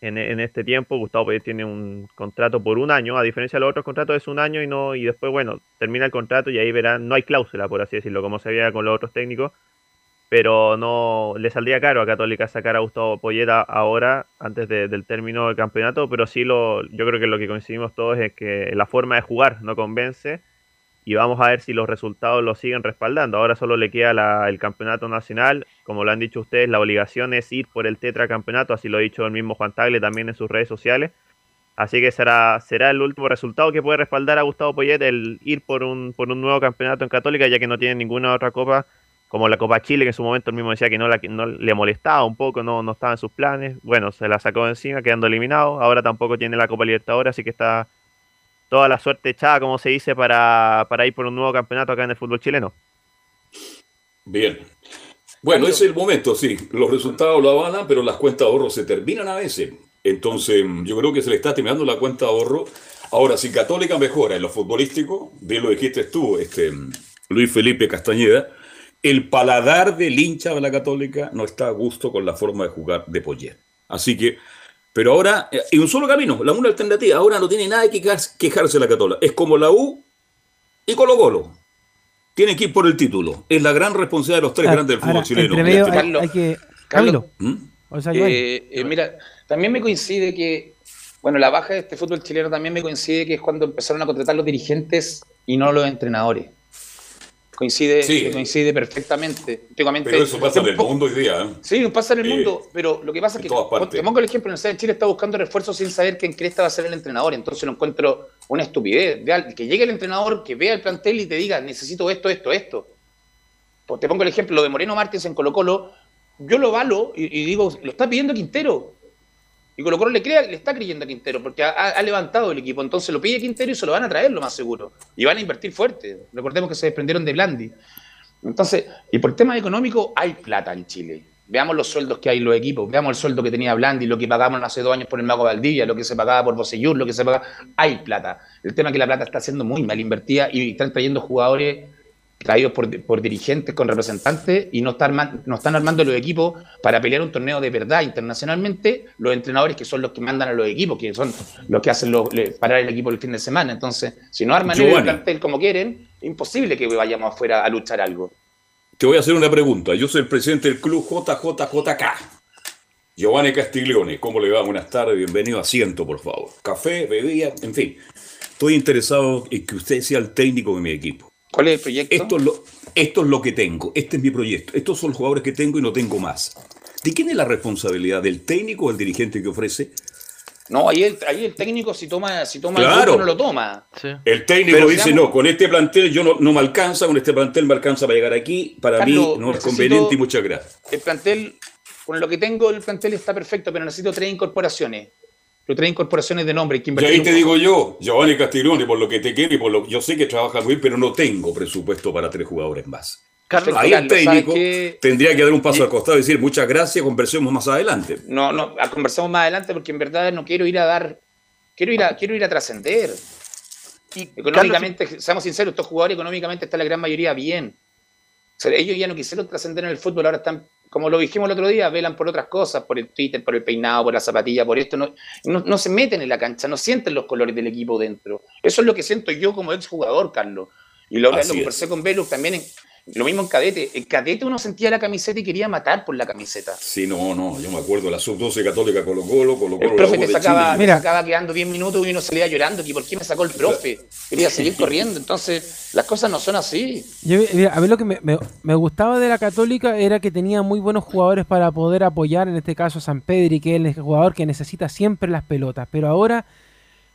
en, en, este tiempo. Gustavo Poyet tiene un contrato por un año, a diferencia de los otros contratos es un año y no y después, bueno, termina el contrato y ahí verán, no hay cláusula, por así decirlo, como se veía con los otros técnicos, pero no le saldría caro a Católica sacar a Gustavo Poyet ahora, antes de, del término del campeonato, pero sí lo, yo creo que lo que coincidimos todos es que la forma de jugar no convence y vamos a ver si los resultados lo siguen respaldando. Ahora solo le queda el campeonato nacional, como lo han dicho ustedes, la obligación es ir por el tetracampeonato, así lo ha dicho el mismo Juan Tagle también en sus redes sociales. Así que será, será el último resultado que puede respaldar a Gustavo Poyet el ir por un, por un nuevo campeonato en Católica, ya que no tiene ninguna otra copa, como la Copa Chile, que en su momento él mismo decía que no, la, no le molestaba un poco, no, no estaba en sus planes. Bueno, se la sacó de encima, quedando eliminado. Ahora tampoco tiene la Copa Libertadores, así que está toda la suerte echada, como se dice, para, para, ir por un nuevo campeonato acá en el fútbol chileno. Bien. Bueno, ese es el momento, sí. Los resultados lo avalan, pero las cuentas de ahorro se terminan a veces. Entonces, yo creo que se le está terminando la cuenta de ahorro. Ahora, si Católica mejora en lo futbolístico, bien lo dijiste tú, este, Luis Felipe Castañeda, el paladar del hincha de la Católica no está a gusto con la forma de jugar de Poyer. Así que pero ahora, hay un solo camino, la una alternativa. Ahora no tiene nada que quejarse la Catola. Es como la U y Colo Colo. Tiene que ir por el título. Es la gran responsabilidad de los tres Ah, grandes del fútbol ahora, chileno. entre medio Este- hay, hay que. Camilo. ¿Mm? O sea, Eh, eh, mira, también me coincide que, bueno, la baja de este fútbol chileno también me coincide que es cuando empezaron a contratar los dirigentes y no los entrenadores. Coincide, Sí. coincide perfectamente. Pero eso pasa en el mundo hoy día. ¿eh? Sí, pasa en el Eh, mundo, pero lo que pasa es que, te pongo el ejemplo, en el de Chile está buscando refuerzos sin saber quién cresta va a ser el entrenador, entonces lo encuentro una estupidez. Que llegue el entrenador, que vea el plantel y te diga, necesito esto, esto, esto. Pues te pongo el ejemplo lo de Moreno Martins en Colo Colo, yo lo valo y, y digo, lo está pidiendo Quintero. Y Colo Colo le, crea, le está creyendo a Quintero, porque ha, levantado el equipo, entonces lo pide Quintero y se lo van a traer lo más seguro. Y van a invertir fuerte. Recordemos que se desprendieron de Blandi. Entonces, y por tema económico, hay plata en Chile. Veamos los sueldos que hay en los equipos, veamos el sueldo que tenía Blandi, lo que pagamos hace dos años por el Mago Valdivia, lo que se pagaba por Bosellur, lo que se pagaba. Hay plata. El tema es que la plata está siendo muy mal invertida y están trayendo jugadores traídos por, por dirigentes con representantes y no están, no están armando los equipos para pelear un torneo de verdad internacionalmente. Los entrenadores que son los que mandan a los equipos, que son los que hacen los, parar el equipo el fin de semana. Entonces, si no arman el Giovanni. plantel como quieren, imposible que vayamos afuera a luchar algo. Te voy a hacer una pregunta. Yo soy el presidente del club JJJK. Giovanni Castiglione, ¿cómo le va? Buenas tardes, bienvenido. Asiento, por favor. Café, bebida, en fin. Estoy interesado en que usted sea el técnico de mi equipo. ¿Cuál es el proyecto? Esto es, lo, esto es lo que tengo. Este es mi proyecto. Estos son los jugadores que tengo y no tengo más. ¿De quién es la responsabilidad? ¿Del técnico o del dirigente que ofrece? No, ahí el, ahí el técnico si toma, si toma Claro. el grupo no lo toma. El técnico Pero dice, seamos- no, con este plantel yo no, no me alcanza, con este plantel me alcanza para llegar aquí. Para Carlos, mí no es conveniente y muchas gracias. El plantel, con lo que tengo, el plantel está perfecto, pero necesito tres incorporaciones. Pero tres incorporaciones de nombre. Que Y ahí te digo yo, Giovanni Castiglione, por lo que te quiero y por lo yo sé que trabajas muy bien, pero no tengo presupuesto para tres jugadores más. Carlos, Ahí el Carlos, ¿sabes técnico qué? tendría que dar un paso Y- al costado y decir muchas gracias, conversemos más adelante. No, no, a- conversamos más adelante porque en verdad no quiero ir a dar, quiero ir a, quiero ir a trascender. y Económicamente, seamos sinceros, estos jugadores económicamente está la gran mayoría bien. O sea, ellos ya no quisieron trascender en el fútbol, ahora están, como lo dijimos el otro día, velan por otras cosas, por el Twitter, por el peinado, por la zapatilla, por esto. No, no, no se meten en la cancha, no sienten los colores del equipo dentro. Eso es lo que siento yo como exjugador, Carlos. Y lo, lo conversé con Velus también, en- lo mismo en cadete. En cadete uno sentía la camiseta y quería matar por la camiseta. Sí, no, no, yo me acuerdo la sub-12 católica Colo Colo, Colo El Colo, la profe te de sacaba, Mira. sacaba quedando 10 minutos y uno salía llorando. que ¿Por qué me sacó el profe? Quería seguir corriendo. Entonces, las cosas no son así. Yo, mira, a ver, lo que me, me- me gustaba de la Católica era que tenía muy buenos jugadores para poder apoyar, en este caso San Pedri, que es el jugador que necesita siempre las pelotas, pero ahora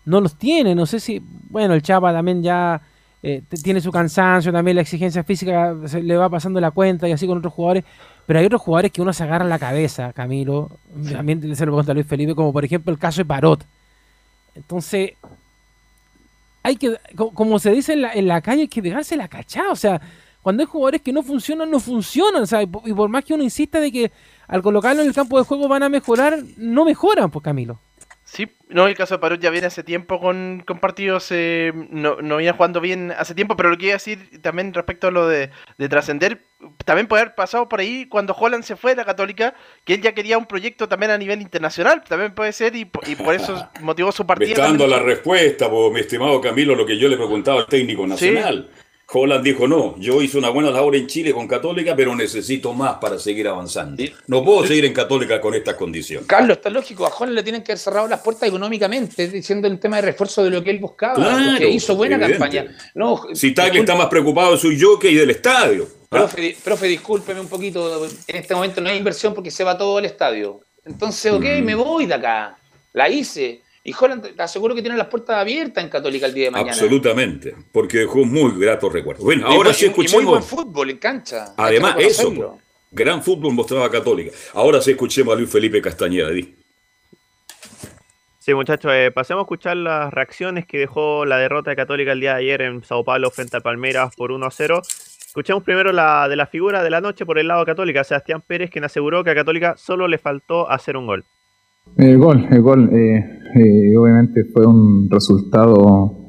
no los tiene. No sé si, bueno, el Chapa también ya eh, tiene su cansancio, también la exigencia física se le va pasando la cuenta y así con otros jugadores, pero hay otros jugadores que uno se agarra la cabeza, Camilo. También se lo pregunta a Luis Felipe, como por ejemplo el caso de Parot. Entonces, hay que, co- como se dice en la, en la calle, hay que pegarse la cachada. O sea, cuando hay jugadores que no funcionan, no funcionan. O sea, y por más que uno insista de que al colocarlo en el campo de juego van a mejorar, no mejoran, pues Camilo. Sí, no, el caso de Parot ya viene hace tiempo con, con partidos, eh, no, no viene jugando bien hace tiempo, pero lo que iba a decir también respecto a lo de, de trascender, también puede haber pasado por ahí cuando Holland se fue de la Católica, que él ya quería un proyecto también a nivel internacional, también puede ser, y, po- y por eso motivó su Me está dando la respuesta, po, mi estimado Camilo, lo que yo le preguntaba al técnico nacional. Holland dijo, no, yo hice una buena labor en Chile con Católica, pero necesito más para seguir avanzando. No puedo seguir en Católica con estas condiciones. Carlos, está lógico, a Juan le tienen que haber cerrado las puertas económicamente, diciendo el tema de refuerzo de lo que él buscaba, Claro, porque hizo buena evidente. campaña. No, Si Tagle disculpe, está más preocupado de su jockey y del estadio. ¿ah? profe, profe, discúlpeme un poquito, en este momento no hay inversión porque se va todo al estadio. Entonces, ok, Mm. me voy de acá, la hice. Y Holland, te aseguro que tiene las puertas abiertas en Católica el día de mañana. Absolutamente, porque dejó muy gratos recuerdos. Bueno, ahora sí y- y muy buen fútbol en cancha. Además, eso, gran fútbol mostraba Católica. Ahora sí escuchemos a Luis Felipe Castañeda. di. Sí, muchachos, eh, pasemos a escuchar las reacciones que dejó la derrota de Católica el día de ayer en Sao Paulo frente al Palmeiras por 1 a 0. Escuchemos primero la de la figura de la noche por el lado Católica, Sebastián Pérez, quien aseguró que a Católica solo le faltó hacer un gol. El gol, el gol, eh, eh, obviamente fue un resultado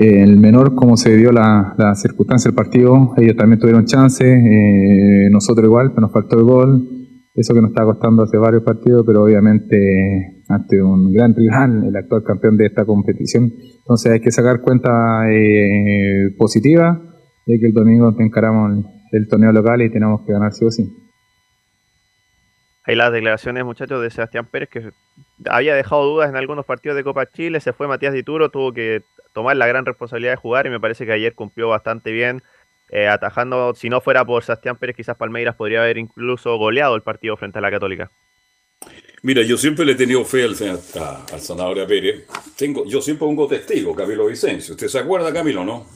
eh, el menor como se dio la, circunstancia del partido. Ellos también tuvieron chance, eh, nosotros igual, pero nos faltó el gol. Eso que nos está costando hace varios partidos, pero obviamente ante un gran rival, el actual campeón de esta competición. Entonces hay que sacar cuenta eh, positiva de que el domingo encaramos el, el torneo local y tenemos que ganar sí o sí. Ahí las declaraciones, muchachos, de Sebastián Pérez, que había dejado dudas en algunos partidos de Copa Chile, se fue Matías Dituro, tuvo que tomar la gran responsabilidad de jugar y me parece que ayer cumplió bastante bien, eh, atajando, si no fuera por Sebastián Pérez, quizás Palmeiras podría haber incluso goleado el partido frente a la Católica. Mira, yo siempre le he tenido fe al, a- al Zanahoria Pérez. Tengo, yo siempre pongo testigo, Camilo Vicencio. ¿Usted se acuerda, Camilo, no?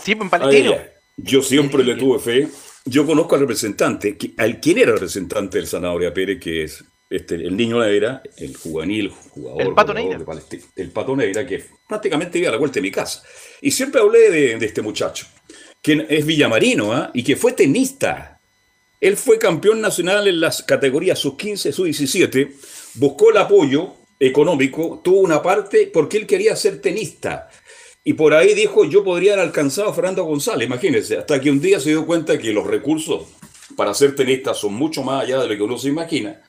Sí, en Palestino. Yo siempre le tuve fe. Yo conozco al representante, al quién era el representante del Zanahoria Pérez, que es este, el niño Neira, el juvenil jugador. El Pato Neira. de Palestina, el Pato Neira, que prácticamente vive a la vuelta de mi casa. Y siempre hablé de, de este muchacho, que es villamarino, ¿ah? y que fue tenista. Él fue campeón nacional en las categorías sub-15, sub-17, buscó el apoyo económico, tuvo una parte porque él quería ser tenista. Y por ahí dijo, yo podría haber alcanzado a Fernando González, imagínense, hasta que un día se dio cuenta que los recursos para ser tenista son mucho más allá de lo que uno se imagina.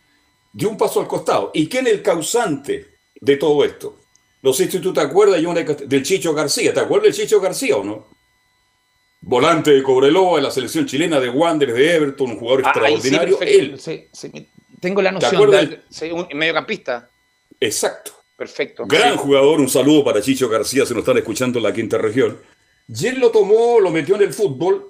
Dio un paso al costado. ¿Y quién es el causante de todo esto? No sé si tú te acuerdas del Chicho García. ¿Te acuerdas del Chicho García o no? Volante de Cobreloa en la selección chilena de Wanderers, de Everton, un jugador Ah, sí, extraordinario. Él, Sí, sí, tengo la noción. acuerdas de- sí, un mediocampista. exacto. Perfecto. Gran Sí. jugador, un saludo para Chicho García, se nos están escuchando en la quinta región. Y él lo tomó, lo metió en el fútbol,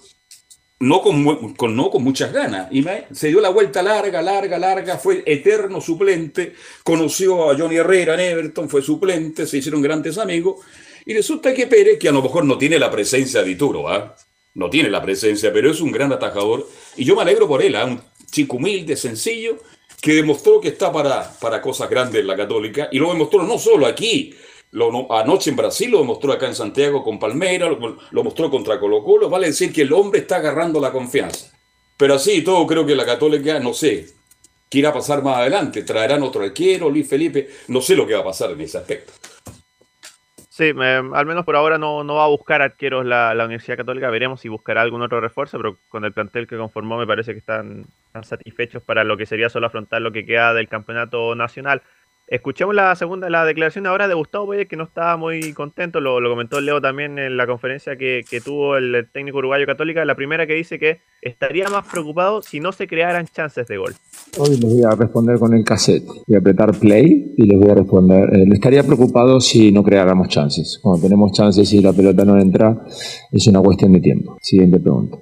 no con, con- no con muchas ganas. Y me- se dio la vuelta larga, larga, larga, fue eterno suplente, conoció a Johnny Herrera en Everton, fue suplente, se hicieron grandes amigos. Y resulta que Pérez, que a lo mejor no tiene la presencia de Ituro, ¿ah? no tiene la presencia, pero es un gran atajador. Y yo me alegro por él, ¿ah? un chico humilde, sencillo, que demostró que está para, para cosas grandes la Católica. Y lo demostró no solo aquí, anoche en Brasil, lo demostró acá en Santiago con Palmera, lo, mostró contra Colo Colo. Vale decir que el hombre está agarrando la confianza. Pero así todo, creo que la Católica, no sé, qué irá a pasar más adelante. Traerán otro arquero, Luis Felipe. No sé lo que va a pasar en ese aspecto. Sí, al menos por ahora no, no va a buscar arqueros la, la Universidad Católica. Veremos si buscará algún otro refuerzo, pero con el plantel que conformó me parece que están satisfechos para lo que sería solo afrontar lo que queda del campeonato nacional. Escuchemos la segunda, la declaración ahora de Gustavo Boyer, que no estaba muy contento, lo, lo comentó Leo también en la conferencia que, que tuvo el técnico uruguayo Católica, la primera que dice que estaría más preocupado si no se crearan chances de gol. Hoy les voy a responder con el cassette. Voy a apretar play y les voy a responder. Eh, estaría preocupado si no creáramos chances. Cuando tenemos chances y la pelota no entra, es una cuestión de tiempo. Siguiente pregunta.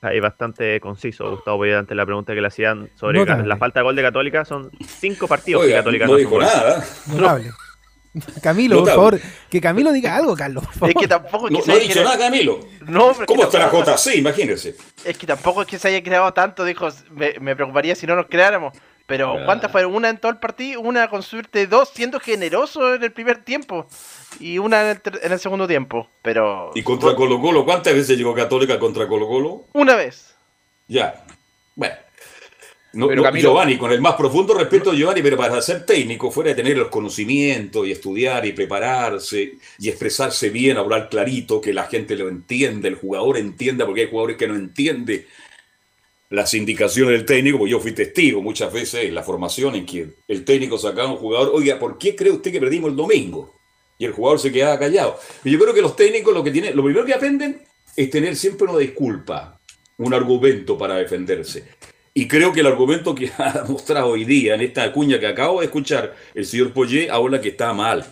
Ahí bastante conciso Gustavo Boyer ante la pregunta que le hacían sobre Notable. la falta de gol de Católica. Son cinco partidos Oiga, que Católica no hace dijo nada. Notable. <laughs> Camilo, por favor, que Camilo diga algo, Carlos. por favor. Es que tampoco es No, no ha dicho creado- nada, Camilo. No, ¿Cómo está la JC? Imagínense. Es que tampoco es que se haya creado tanto, dijo, me, me preocuparía si no nos creáramos. Pero Claro. ¿cuántas fueron? Una en todo el partido, una con suerte dos, siendo generoso en el primer tiempo. Y una en el, ter- en el segundo tiempo. Pero. Y contra Colo Colo, ¿cuántas veces llegó Católica contra Colo Colo? Una vez. Ya. Bueno. No, Pero, no, Camilo- Giovanni, con el más profundo respeto a Giovanni, pero para ser técnico, fuera de tener los conocimientos y estudiar y prepararse y expresarse bien, hablar clarito, que la gente lo entienda, el jugador entienda, porque hay jugadores que no entienden las indicaciones del técnico, porque yo fui testigo muchas veces en la formación en que el técnico sacaba a un jugador, oiga, ¿por qué cree usted que perdimos el domingo? Y el jugador se quedaba callado. Y yo creo que los técnicos lo que tienen, lo primero que aprenden es tener siempre una disculpa, un argumento para defenderse. Y creo que el argumento que <laughs> ha mostrado hoy día en esta cuña que acabo de escuchar el señor Poyet habla que está mal.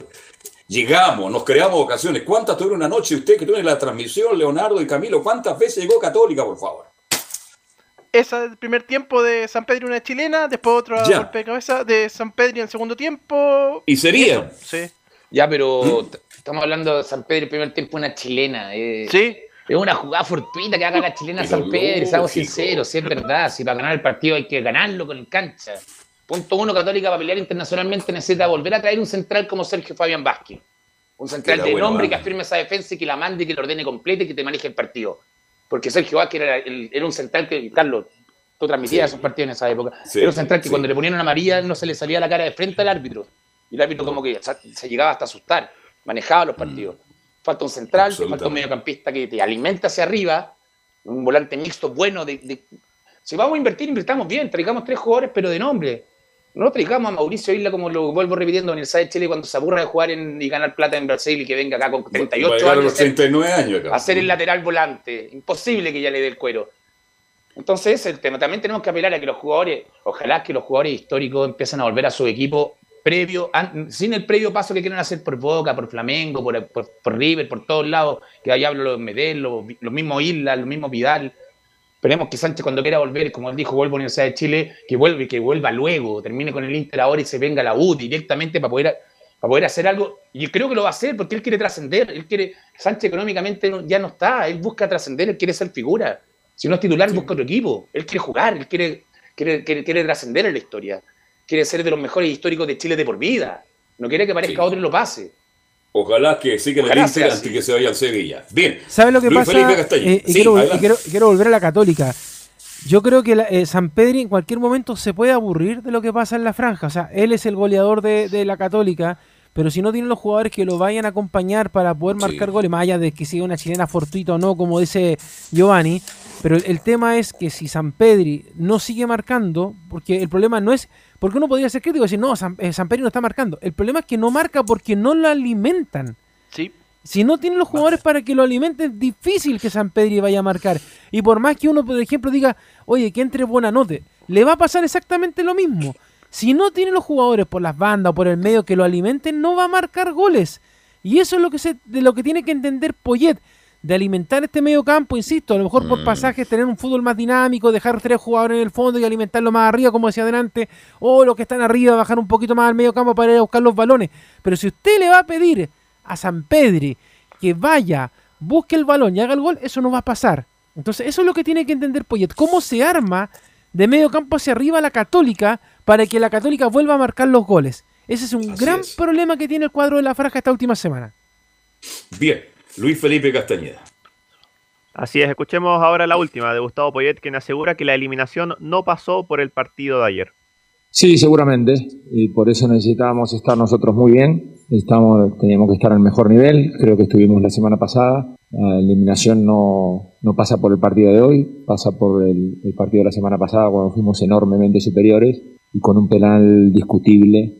Llegamos, nos creamos ocasiones. ¿Cuántas tuvieron una noche usted que tuvo la transmisión, Leonardo y Camilo? ¿Cuántas veces llegó Católica, por favor? Esa del primer tiempo de San Pedro, una chilena. Después otro Ya. golpe de cabeza de San Pedro en el segundo tiempo. Y sería. eso, Sí. Ya, pero ¿Mm? estamos hablando de San Pedro el primer tiempo, una chilena. eh. Sí. Es una jugada fortuita que haga la chilena Pero San Pedro, seamos sinceros, si es verdad, si para ganar el partido hay que ganarlo con el cancha. Punto uno, Católica para pelear internacionalmente necesita volver a traer un central como Sergio Fabián Vázquez. Un central de nombre que afirme esa defensa y que la mande y que la ordene completa y que te maneje el partido. Porque Sergio Vázquez era, un central que, Carlos, tú transmitías Sí. esos partidos en esa época. Sí, era un central que sí. cuando le ponían una amarilla no se le salía la cara de frente al árbitro. Y el árbitro como que se llegaba hasta asustar. Manejaba los partidos. Falta un central, falta un mediocampista que te alimenta hacia arriba, un volante mixto bueno. De, de- Si vamos a invertir, invirtamos bien, traigamos tres jugadores, pero de nombre. No traigamos a Mauricio Isla, como lo vuelvo repitiendo, en el de Chile, cuando se aburra de jugar en- y ganar plata en Brasil y que venga acá con Va a 38 llegar a años los a ser- 39 años acá. ser el lateral volante. Imposible que ya le dé el cuero. Entonces, ese es el tema. También tenemos que apelar a que los jugadores, ojalá que los jugadores históricos empiecen a volver a su equipo previo, sin el previo paso que quieren hacer por Boca, por Flamengo, por, por- por River, por todos lados, que ahí hablo los Medel, los, los mismos Isla, los mismos Vidal. Esperemos que Sánchez cuando quiera volver, como él dijo, vuelva a la Universidad de Chile, que vuelva y que vuelva luego, termine con el Inter ahora y se venga a la U directamente para poder, para poder hacer algo. Y creo que lo va a hacer porque él quiere trascender, él quiere, Sánchez económicamente no- ya no está, él busca trascender, él quiere ser figura. Si no es titular, busca otro equipo. Él quiere jugar, él quiere, quiere, quiere, quiere trascender en la historia. Quiere ser de los mejores históricos de Chile de por vida. No quiere que parezca Sí. otro y lo pase. Ojalá que siga en el Inter sea antes que se vaya al Sevilla. Bien. ¿Sabes lo que Luis pasa? Eh, y, Sí, quiero, vol- y adelante. quiero- quiero volver a la católica. Yo creo que la- eh, San Pedri en cualquier momento se puede aburrir de lo que pasa en la franja. O sea, él es el goleador de, de la católica, pero si no tiene los jugadores que lo vayan a acompañar para poder marcar Sí. goles, más allá de que siga una chilena fortuita o no, como dice Giovanni, pero el, el tema es que si San Pedri no sigue marcando, porque el problema no es, porque uno podría ser crítico y decir, no, San, eh, San Pedri no está marcando. El problema es que no marca porque no lo alimentan. Sí. Si no tienen los jugadores para que lo alimenten, es difícil que San Pedri vaya a marcar. Y por más que uno, por ejemplo, diga, oye, que entre Buenanote, le va a pasar exactamente lo mismo. Si no tiene los jugadores por las bandas o por el medio que lo alimenten, no va a marcar goles. Y eso es lo que se, de lo que tiene que entender Poyet, de alimentar este medio campo, insisto, a lo mejor por Mm. pasajes tener un fútbol más dinámico, dejar tres jugadores en el fondo y alimentarlo más arriba, como decía adelante, o los que están arriba, bajar un poquito más al medio campo para ir a buscar los balones. Pero si usted le va a pedir a San Pedri que vaya, busque el balón y haga el gol, eso no va a pasar. Entonces, eso es lo que tiene que entender Poyet. ¿Cómo se arma de medio campo hacia arriba la Católica para que la Católica vuelva a marcar los goles? Ese es un Así gran es. problema que tiene el cuadro de la franja esta última semana. Bien. Luis Felipe Castañeda. Así es, escuchemos ahora la última de Gustavo Poyet, quien asegura que la eliminación no pasó por el partido de ayer. Sí, seguramente, y por eso necesitábamos estar nosotros muy bien, Estamos, teníamos que estar al mejor nivel, creo que estuvimos la semana pasada, la eliminación no, no pasa por el partido de hoy, pasa por el, el partido de la semana pasada cuando fuimos enormemente superiores y con un penal discutible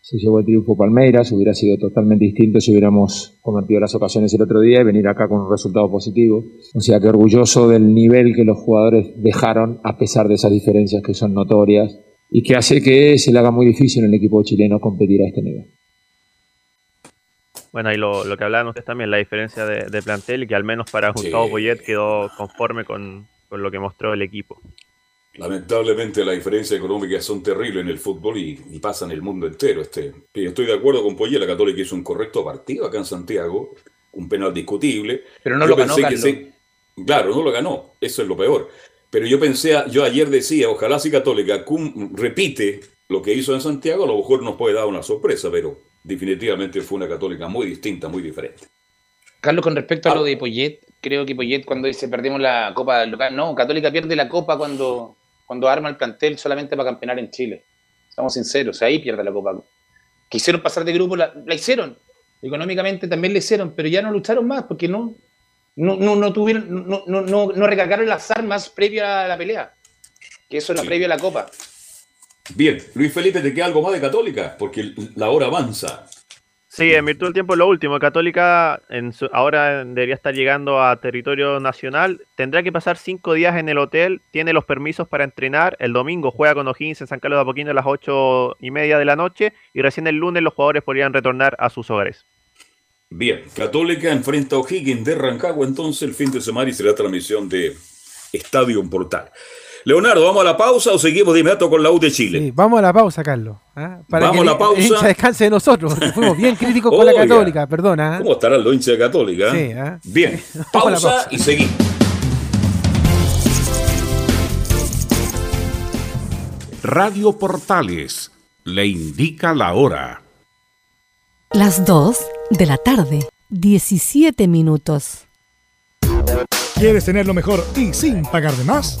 se llevó el triunfo Palmeiras, hubiera sido totalmente distinto si hubiéramos convertido las ocasiones el otro día y venir acá con un resultado positivo. O sea que orgulloso del nivel que los jugadores dejaron a pesar de esas diferencias que son notorias y que hace que se le haga muy difícil al equipo chileno competir a este nivel. Bueno, y lo, lo que hablaban ustedes también, la diferencia de, de plantel y que al menos para Gustavo Sí. Poyet quedó conforme con, con lo que mostró el equipo. Lamentablemente las diferencias económicas son terribles en el fútbol y, y pasan en el mundo entero. Este, estoy de acuerdo con Poyet, la Católica hizo un correcto partido acá en Santiago, un penal discutible. Pero no Yo lo ganó, que claro, no lo ganó, eso es lo peor. Pero yo pensé, yo ayer decía, ojalá si Católica cum- repite lo que hizo en Santiago, a lo mejor nos puede dar una sorpresa, pero definitivamente fue una Católica muy distinta, muy diferente. Carlos, con respecto a Ah. lo de Poyet, creo que Poyet cuando dice perdimos la Copa local, no, Católica pierde la Copa cuando, cuando arma el plantel solamente para campeonar en Chile. Estamos sinceros, ahí pierde la Copa. Quisieron pasar de grupo, la, la hicieron. Económicamente también la hicieron, pero ya no lucharon más porque no, no, no, no tuvieron, no, no, no, no recargaron las armas previo a la pelea. Que eso era Sí. previo a la Copa. Bien, Luis Felipe, ¿te queda algo más de Católica? Porque la hora avanza. Sí, en virtud del tiempo lo último. Católica en su- ahora debería estar llegando a territorio nacional. Tendrá que pasar cinco días en el hotel. Tiene los permisos para entrenar. El domingo juega con O'Higgins en San Carlos de Apoquindo a las ocho y media de la noche. Y recién el lunes los jugadores podrían retornar a sus hogares. Bien, Católica enfrenta a O'Higgins de Rancagua entonces el fin de semana y será transmisión de Estadio Portal. Leonardo, ¿vamos a la pausa o seguimos de inmediato con la U de Chile? Sí, vamos a la pausa, Carlos. ¿ah? Para Vamos que a la pausa. el hincha descanse de nosotros, porque fuimos bien críticos con la. Católica, perdona. ¿ah? ¿Cómo estarán los hinchas de Católica? Sí, ¿ah? Bien, <laughs> pausa pausa. y seguimos. Radio Portales le indica la hora. Las 2 de la tarde, 17 minutos. ¿Quieres tener lo mejor y sin pagar de más?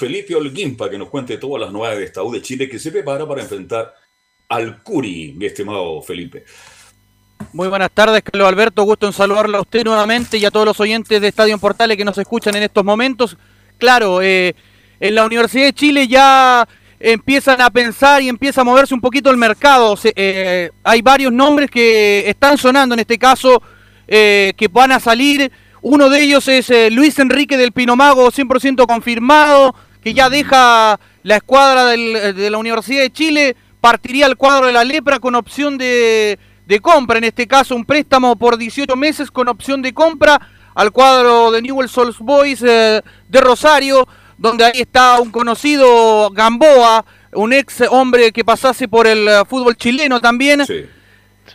Felipe Holguín para que nos cuente todas las novedades de esta U de Chile que se prepara para enfrentar al Curi, mi estimado Felipe. Muy buenas tardes, Carlos Alberto. Gusto en saludarlo a usted nuevamente y a todos los oyentes de Estadio en Portales que nos escuchan en estos momentos. Claro, eh, en la Universidad de Chile ya empiezan a pensar y empieza a moverse un poquito el mercado. Eh, hay varios nombres que están sonando en este caso eh, que van a salir. Uno de ellos es Luis Enrique del Pinomago, 100% confirmado, que ya deja la escuadra del- de la Universidad de Chile, partiría al cuadro de la Lepra con opción de, de compra, en este caso un préstamo por 18 meses con opción de compra al cuadro de Newell's Old Boys eh, de Rosario, donde ahí está un conocido Gamboa, un ex hombre que pasase por el eh, fútbol chileno también.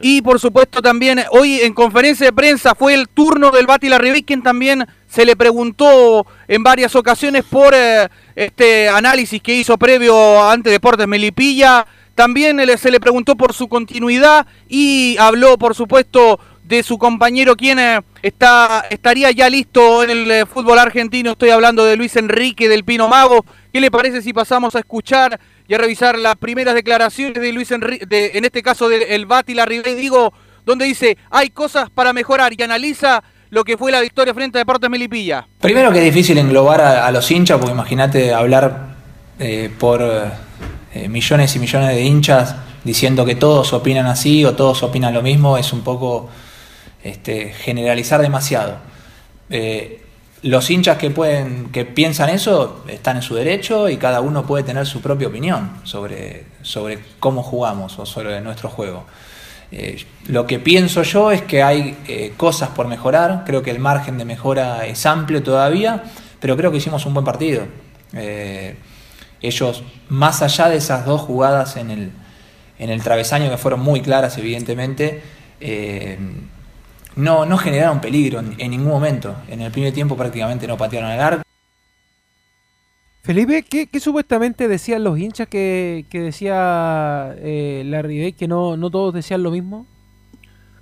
Y por supuesto también hoy en conferencia de prensa fue el turno del Bati Larribey, quien también se le preguntó en varias ocasiones por eh, este análisis que hizo previo ante Deportes Melipilla. También se le preguntó por su continuidad y habló, por supuesto, de su compañero quien eh, está, estaría ya listo en el eh, fútbol argentino. Estoy hablando de Luis Enrique del Pino Mago. ¿Qué le parece si pasamos a escuchar y a revisar las primeras declaraciones de Luis Enrique, en este caso del Bati la digo, donde dice hay cosas para mejorar y analiza lo que fue la victoria frente a Deportes Melipilla? Primero que es difícil englobar a, los hinchas, porque imagínate hablar eh, por eh, millones y millones de hinchas diciendo que todos opinan así o todos opinan lo mismo, es un poco este, generalizar demasiado. Eh, los hinchas que pueden, que piensan eso, están en su derecho y cada uno puede tener su propia opinión sobre, sobre cómo jugamos o sobre nuestro juego. Eh, lo que pienso yo es que hay eh, cosas por mejorar, creo que el margen de mejora es amplio todavía, pero creo que hicimos un buen partido. Eh, ellos, más allá de esas dos jugadas en el, en el travesaño que fueron muy claras, evidentemente, no, no generaron peligro en, ningún momento. En el primer tiempo prácticamente no patearon el arco. Felipe, ¿qué, supuestamente decían los hinchas que, decía eh, Larry Day, que no, no todos decían lo mismo?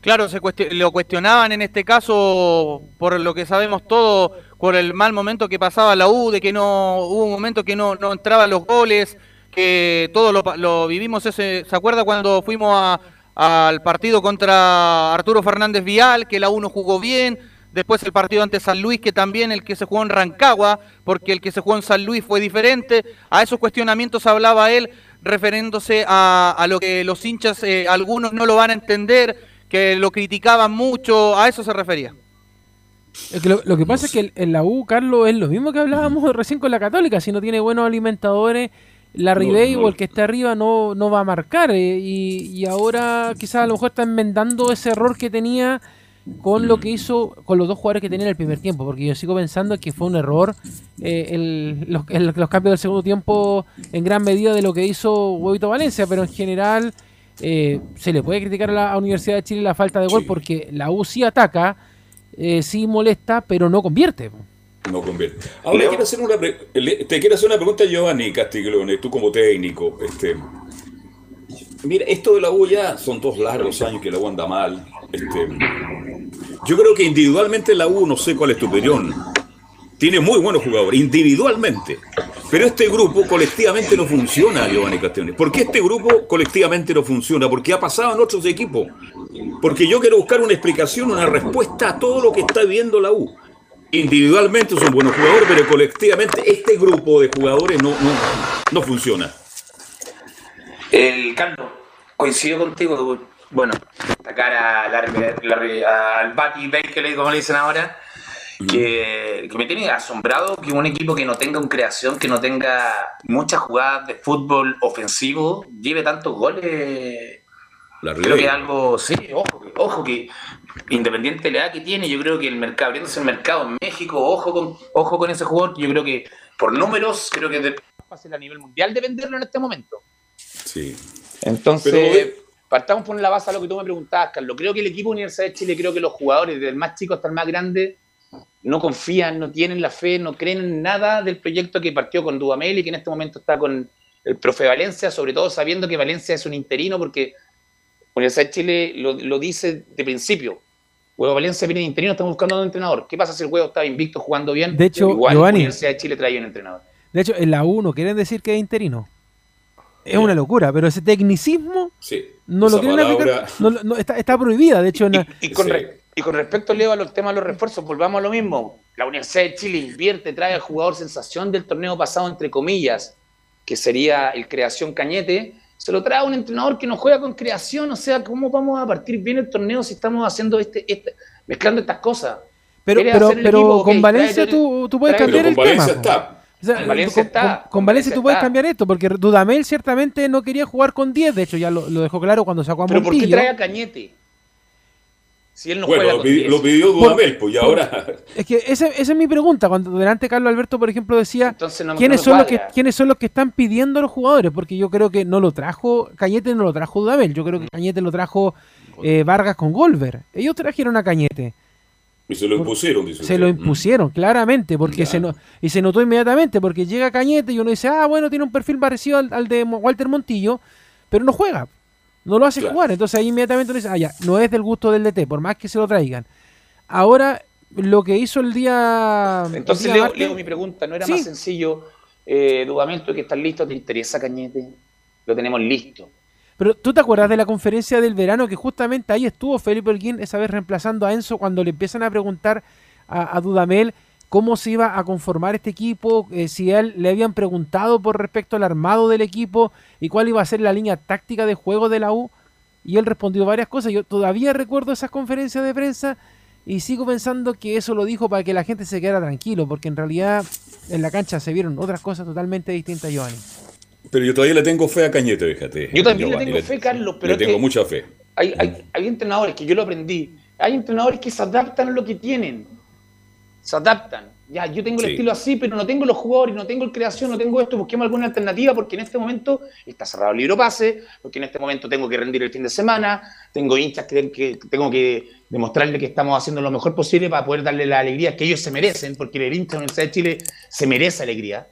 Claro, se lo cuestionaban en este caso por lo que sabemos todos, por el mal momento que pasaba la U, de que no hubo un momento que no, no entraban los goles, que todos lo, lo vivimos ese, ¿se acuerda cuando fuimos al partido contra Arturo Fernández Vial, que la 1 jugó bien, después el partido ante San Luis, que también el que se jugó en Rancagua, porque el que se jugó en San Luis fue diferente, a esos cuestionamientos hablaba él, referiéndose a, lo que los hinchas, eh, algunos no lo van a entender, que lo criticaban mucho, a eso se refería. Lo, lo, que pasa es que en la U, Carlos, es lo mismo que hablábamos <laughs> recién con la Católica, si no tiene buenos alimentadores la Day o el que esté arriba no, no va a marcar. Eh, y, ahora quizás a lo mejor está enmendando ese error que tenía con lo que hizo con los dos jugadores que tenía en el primer tiempo. Porque yo sigo pensando que fue un error eh, los, cambios del segundo tiempo en gran medida de lo que hizo Huevito Valencia. Pero en general eh, se le puede criticar a la Universidad de Chile la falta de gol porque la U sí ataca, sí molesta, pero no convierte. No convierte. Ahora quiero hacer una te quiero hacer una pregunta, Giovanni Castiglione, tú como técnico. Este, mira, esto de la U ya son dos largos años que la U anda mal. Este, yo creo que individualmente la U, no sé cuál es tu opinión, tiene muy buenos jugadores, individualmente. Pero este grupo colectivamente no funciona, Giovanni Castiglione. ¿Por qué este grupo colectivamente no funciona? Porque ha pasado en otros equipos. Porque yo quiero buscar una explicación, una respuesta a todo lo que está viendo la U individualmente son buenos jugadores, pero colectivamente este grupo de jugadores no, no, no funciona. El Carlos, coincido contigo. Bueno, destacar a al Bati Baker, como le dicen ahora, que, que, me tiene asombrado que un equipo que no tenga un creación, que no tenga muchas jugadas de fútbol ofensivo, lleve tantos goles. La creo que algo, sí, ojo, ojo que Independiente de la edad que tiene, yo creo que el mercado, abriéndose el mercado en México, ojo con, ojo con ese jugador, yo creo que por números, creo que es fácil a nivel mundial de venderlo en este momento. Sí. Entonces, partamos por la base a lo que tú me preguntabas, Carlos. Creo que el equipo Universidad de Chile, creo que los jugadores, desde el más chico hasta el más grande, no confían, no tienen la fe, no creen en nada del proyecto que partió con Dudamel y que en este momento está con el profe Valencia, sobre todo sabiendo que Valencia es un interino porque Universidad de Chile lo, dice de principio. Huevo Valencia viene de interino, estamos buscando un entrenador. ¿Qué pasa si el huevo está invicto jugando bien? De hecho, Igual, Universidad de Chile trae un entrenador. De hecho, en la 1 quieren decir que es interino. Es una locura, pero ese tecnicismo no lo quieren aplicar. No, está, está, prohibida, de hecho. Y, con, y con respecto, Leo, a los temas de los refuerzos, volvamos a lo mismo. La Universidad de Chile invierte, trae al jugador sensación del torneo pasado, entre comillas, que sería el Creación Cañete, se lo trae un entrenador que no juega con creación, o sea, ¿cómo vamos a partir bien el torneo si estamos haciendo este, este mezclando estas cosas? Pero, pero, con Valencia tú, puedes cambiar el tema. Está. Con Valencia está. Con, Valencia tú puedes cambiar esto, porque Dudamel ciertamente no quería jugar con 10, de hecho ya lo, dejó claro cuando sacó a Montillo. Pero ¿por qué trae a Cañete? Si él no bueno, juega lo, pidió, Dudamel, pues y ahora. Es que esa, esa, es mi pregunta. Cuando delante Carlos Alberto, por ejemplo, decía quiénes son los que quiénes son los que están pidiendo a los jugadores, porque yo creo que no lo trajo Cañete, no lo trajo Dudamel. Yo creo que Cañete lo trajo eh, Vargas con Golver. Ellos trajeron a Cañete. Y se lo impusieron, dice Se usted. lo impusieron, claramente, porque se no, y se notó inmediatamente, porque llega Cañete y uno dice, ah, bueno, tiene un perfil parecido al, al de Walter Montillo, pero no juega, no lo hace Claro. jugar, entonces ahí inmediatamente uno dice, ah, ya, no es del gusto del DT, por más que se lo traigan. Ahora, lo que hizo el día... el Entonces, día Leo, Leo, mi pregunta, ¿no era Sí. más sencillo, eh, Dudamento, que estás listo? ¿Te interesa Cañete? Lo tenemos listo. Pero tú te acuerdas de la conferencia del verano que justamente ahí estuvo Felipe Holguín esa vez reemplazando a Enzo cuando le empiezan a preguntar a, Dudamel cómo se iba a conformar este equipo, eh, si él le habían preguntado por respecto al armado del equipo y cuál iba a ser la línea táctica de juego de la U. Y él respondió varias cosas. Yo todavía recuerdo esas conferencias de prensa y sigo pensando que eso lo dijo para que la gente se quedara tranquilo, porque en realidad en la cancha se vieron otras cosas totalmente distintas, Giovanni. Pero yo todavía le tengo fe a Cañete, fíjate. Yo también le tengo fe, Carlos, pero Le tengo que- mucha fe. Hay, hay, hay entrenadores que yo lo aprendí. Hay entrenadores que se adaptan a lo que tienen. Se adaptan. Ya, yo tengo el Sí. estilo así, pero no tengo los jugadores, no tengo el creación, no tengo esto. Busquemos alguna alternativa porque en este momento está cerrado el libro pase, porque en este momento tengo que rendir el fin de semana, tengo hinchas que, que tengo que demostrarle que estamos haciendo lo mejor posible para poder darle la alegría que ellos se merecen, porque el hincha de la Universidad de Chile se merece alegría.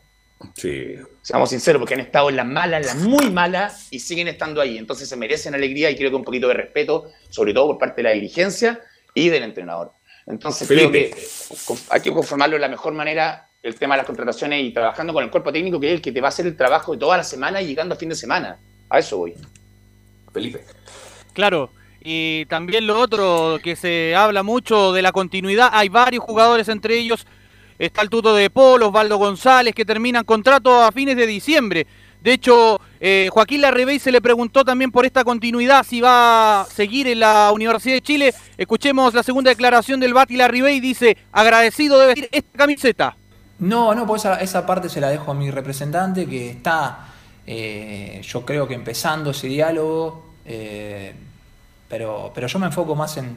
Sí. Seamos sinceros, porque han estado en las malas, en las muy malas, y siguen estando ahí. Entonces se merecen alegría y creo que un poquito de respeto, sobre todo por parte de la dirigencia y del entrenador. Entonces creo Felipe. que hay que conformarlo de la mejor manera, el tema de las contrataciones y trabajando con el cuerpo técnico, que es el que te va a hacer el trabajo de toda la semana y llegando a fin de semana. A eso voy. Felipe. Claro, y también lo otro que se habla mucho de la continuidad, hay varios jugadores entre ellos, está el tuto de Polo, Osvaldo González, que terminan contrato a fines de diciembre. De hecho, eh, Joaquín Larribey se le preguntó también por esta continuidad, si va a seguir en la Universidad de Chile. Escuchemos la segunda declaración del Bati Larribey, dice, agradecido de vestir esta camiseta. No, no, pues esa, parte se la dejo a mi representante que está, eh, yo creo que empezando ese diálogo, eh, pero, pero yo me enfoco más en,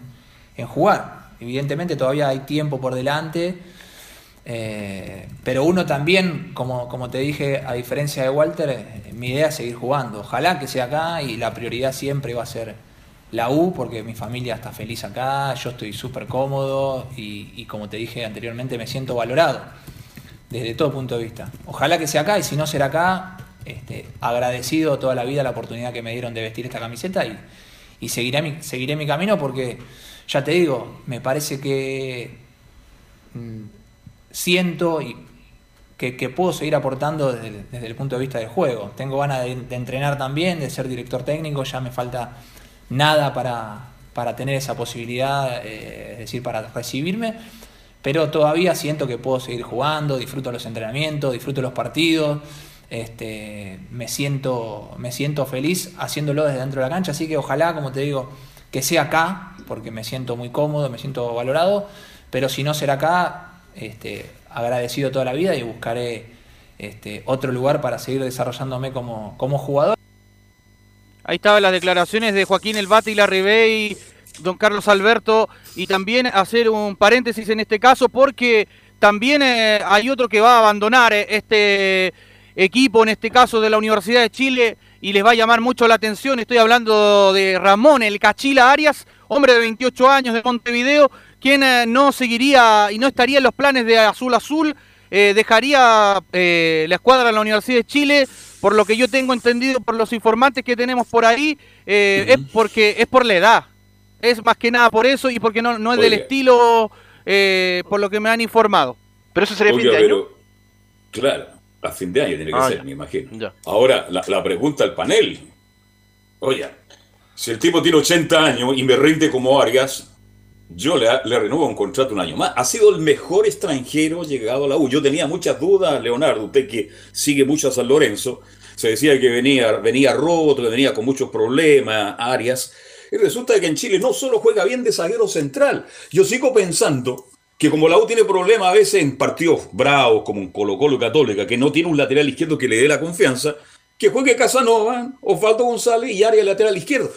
en jugar. Evidentemente todavía hay tiempo por delante, eh, pero uno también, como, como te dije, a diferencia de Walter, eh, mi idea es seguir jugando. Ojalá que sea acá y la prioridad siempre va a ser la U, porque mi familia está feliz acá, yo estoy súper cómodo y, como te dije anteriormente, me siento valorado desde todo punto de vista. Ojalá que sea acá y si no será acá, este, agradecido toda la vida la oportunidad que me dieron de vestir esta camiseta y, y seguiré, mi, seguiré mi camino porque, ya te digo, me parece que mm, siento y que, puedo seguir aportando desde, el- punto de vista del juego. Tengo ganas de, de entrenar también, de ser director técnico, ya me falta nada para, para tener esa posibilidad, eh, es decir, para recibirme, pero todavía siento que puedo seguir jugando, disfruto los entrenamientos, disfruto los partidos, este, me, siento, me siento feliz haciéndolo desde dentro de la cancha, así que ojalá, como te digo, que sea acá, porque me siento muy cómodo, me siento valorado, pero si no será acá, este, agradecido toda la vida y buscaré este, otro lugar para seguir desarrollándome como, como jugador. Ahí estaban las declaraciones de Joaquín El Bati Larribey, don Carlos Alberto, y también hacer un paréntesis en este caso porque también eh, hay otro que va a abandonar eh, este equipo, en este caso de la Universidad de Chile, y les va a llamar mucho la atención. Estoy hablando de Ramón, el Cachila Arias, hombre de 28 años de Montevideo, quien eh, no seguiría y no estaría en los planes de Azul Azul, eh, dejaría eh, la escuadra de la Universidad de Chile, por lo que yo tengo entendido por los informantes que tenemos por ahí, eh, es porque es por la edad. Es más que nada por eso y porque no, no es del estilo, eh, por lo que me han informado. Pero eso sería Oiga, pero, claro, a fin de año tiene que Ah, ser, ya. me imagino. Ahora, la, la pregunta al panel. Oye, si el tipo tiene 80 años y me rinde como Arias, yo le, renuevo un contrato un año más. Ha sido el mejor extranjero llegado a la U. Yo tenía muchas dudas, Leonardo, usted que sigue mucho a San Lorenzo. Se decía que venía, venía roto, que venía con muchos problemas, Arias. Y resulta que en Chile no solo juega bien de zaguero central. Yo sigo pensando que como la U tiene problemas a veces en partidos bravos, como en Colo Colo Católica, que no tiene un lateral izquierdo que le dé la confianza, que juegue Casanova, Osvaldo González y Arias lateral izquierdo.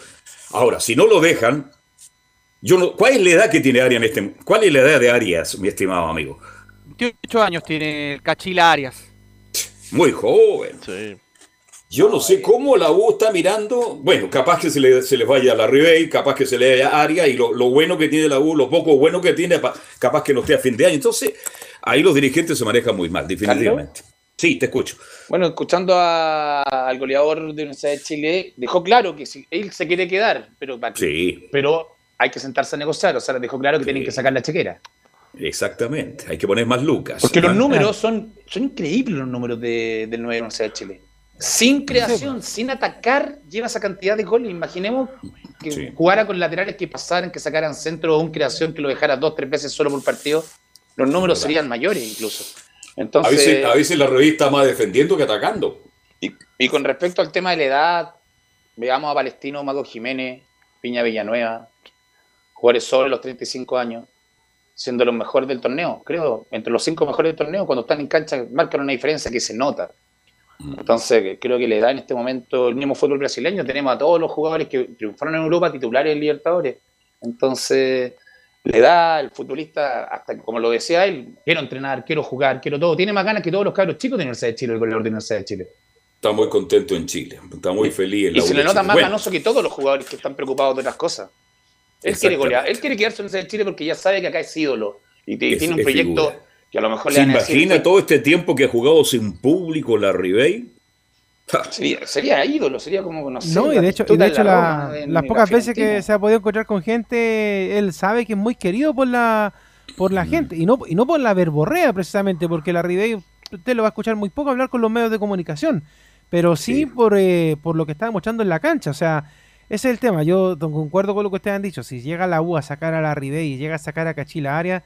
Ahora, si no lo dejan, yo no, ¿cuál es la edad que tiene Arias en este ¿Cuál es la edad de Arias, mi estimado amigo? 28 años tiene el Cachila Arias. Muy joven. Yo no sé cómo la U está mirando. Bueno, capaz que se le, se les vaya a la Ribey, capaz que se le vaya a Aria y lo, lo bueno que tiene la U, lo poco bueno que tiene, pa- capaz que no esté a fin de año. Entonces, ahí los dirigentes se manejan muy mal, definitivamente. Sí, te escucho. Bueno, escuchando a- al goleador de la Universidad de Chile, dejó claro que si él se quiere quedar, pero, Sí, pero hay que sentarse a negociar. O sea, dejó claro que tienen que sacar la chequera. exactamente. Hay que poner más lucas. Porque los Ah, números son, son increíbles, los números de, del 9 de Chile. Sin creación, sin atacar, lleva esa cantidad de goles. Imaginemos que Sí. jugara con laterales que pasaran, que sacaran centro o un creación que lo dejara dos, tres veces solo por partido. Los números serían mayores incluso. A Entonces, veces, a veces la revista está más defendiendo que atacando. y, y con respecto al tema de la edad, veamos a Palestino, Mago Jiménez, Piña Villanueva, jugadores sobre los 35 años, siendo los mejores del torneo, creo, entre los cinco mejores del torneo, cuando están en cancha marcan una diferencia que se nota. Entonces, creo que la edad en este momento, el mismo fútbol brasileño, tenemos a todos los jugadores que triunfaron en Europa, titulares en Libertadores. Entonces, la edad, el futbolista, hasta como lo decía él, quiero entrenar, quiero jugar, quiero todo. Tiene más ganas que todos los cabros chicos de Universidad de Chile, el goleador de Universidad de Chile. Está muy contento en Chile. Está muy feliz en Y la se U le nota más Bueno, ganoso que todos los jugadores que están preocupados de otras cosas. Él quiere golear, él quiere quedarse en de Chile porque ya sabe que acá es ídolo y, Es- tiene un proyecto figura. que a lo mejor ¿Se le van a decir. imagina todo este tiempo que ha jugado sin público la Ribey? <laughs> Sería, sería ídolo, sería como, no sé, No, y de hecho, y Batistuta de hecho la las la pocas veces que se ha podido encontrar con gente, él sabe que es muy querido por la por Mm. la gente y no y no por la verborrea precisamente, porque la Ribey usted lo va a escuchar muy poco hablar con los medios de comunicación, pero sí, por eh, por lo que está demostrando en la cancha, o sea, ese es el tema. Yo concuerdo con lo que ustedes han dicho. Si llega la U a sacar a la Ribey y llega a sacar a Cachila Área,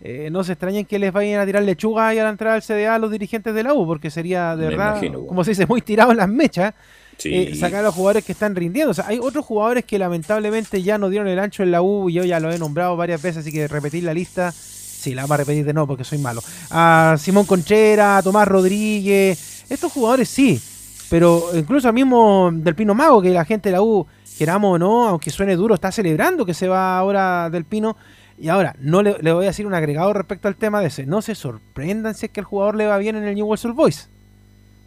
eh, no se extrañen que les vayan a tirar lechuga y a la entrada al CDA a los dirigentes de la U, porque sería de Me verdad, imagino. como se dice, muy tirado en las mechas Sí. eh, sacar a los jugadores que están rindiendo. O sea, hay otros jugadores que lamentablemente ya no dieron el ancho en la U y yo ya lo he nombrado varias veces, así que repetir la lista, sí, la vamos a repetir de nuevo porque soy malo. A Simón Conchera, a Tomás Rodríguez, estos jugadores sí, pero incluso al mismo del Pino Mago, que la gente de la U, queramos o no, aunque suene duro, está celebrando que se va ahora del Pino. Y ahora, no le, le voy a decir un agregado respecto al tema de ese. No se sorprendan si es que el jugador le va bien en el New Old Boys.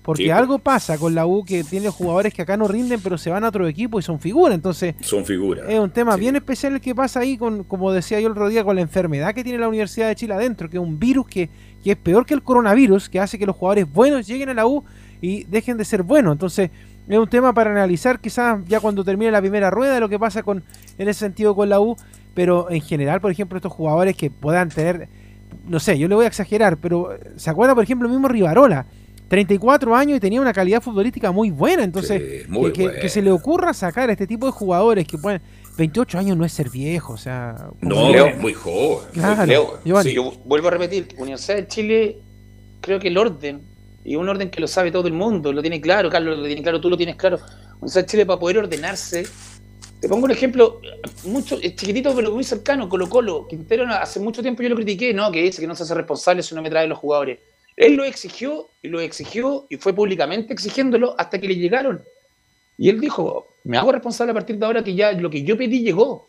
Porque Sí, pues. algo pasa con la U que tiene jugadores que acá no rinden, pero se van a otro equipo y son figuras. Entonces, Son figuras. es un tema bien especial el que pasa ahí, con, como decía yo el otro día, con la enfermedad que tiene la Universidad de Chile adentro, que es un virus que, que es peor que el coronavirus, que hace que los jugadores buenos lleguen a la U y dejen de ser buenos. Entonces, es un tema para analizar quizás ya cuando termine la primera rueda lo que pasa con en ese sentido con la U, pero en general, por ejemplo, estos jugadores que puedan tener, no sé, yo le voy a exagerar, pero ¿se acuerda, por ejemplo, el mismo Rivarola? 34 años y tenía una calidad futbolística muy buena, entonces Sí, muy que, que- buena. que se le ocurra sacar a este tipo de jugadores que pueden 28 años no es ser viejo, o sea, No, Leo. es muy joven. Claro. Leo, sí, yo vuelvo a repetir, Universidad de Chile, creo que el orden, y un orden que lo sabe todo el mundo, lo tiene claro, Carlos lo tiene claro, tú lo tienes claro. Universidad de Chile para poder ordenarse. Te pongo un ejemplo, mucho, chiquitito pero muy cercano, Colo Colo. Quintero hace mucho tiempo yo lo critiqué, ¿no? Que dice que no se hace responsable si no me trae los jugadores. Él lo exigió y lo exigió y fue públicamente exigiéndolo hasta que le llegaron. Y él dijo, me hago responsable a partir de ahora que ya lo que yo pedí llegó.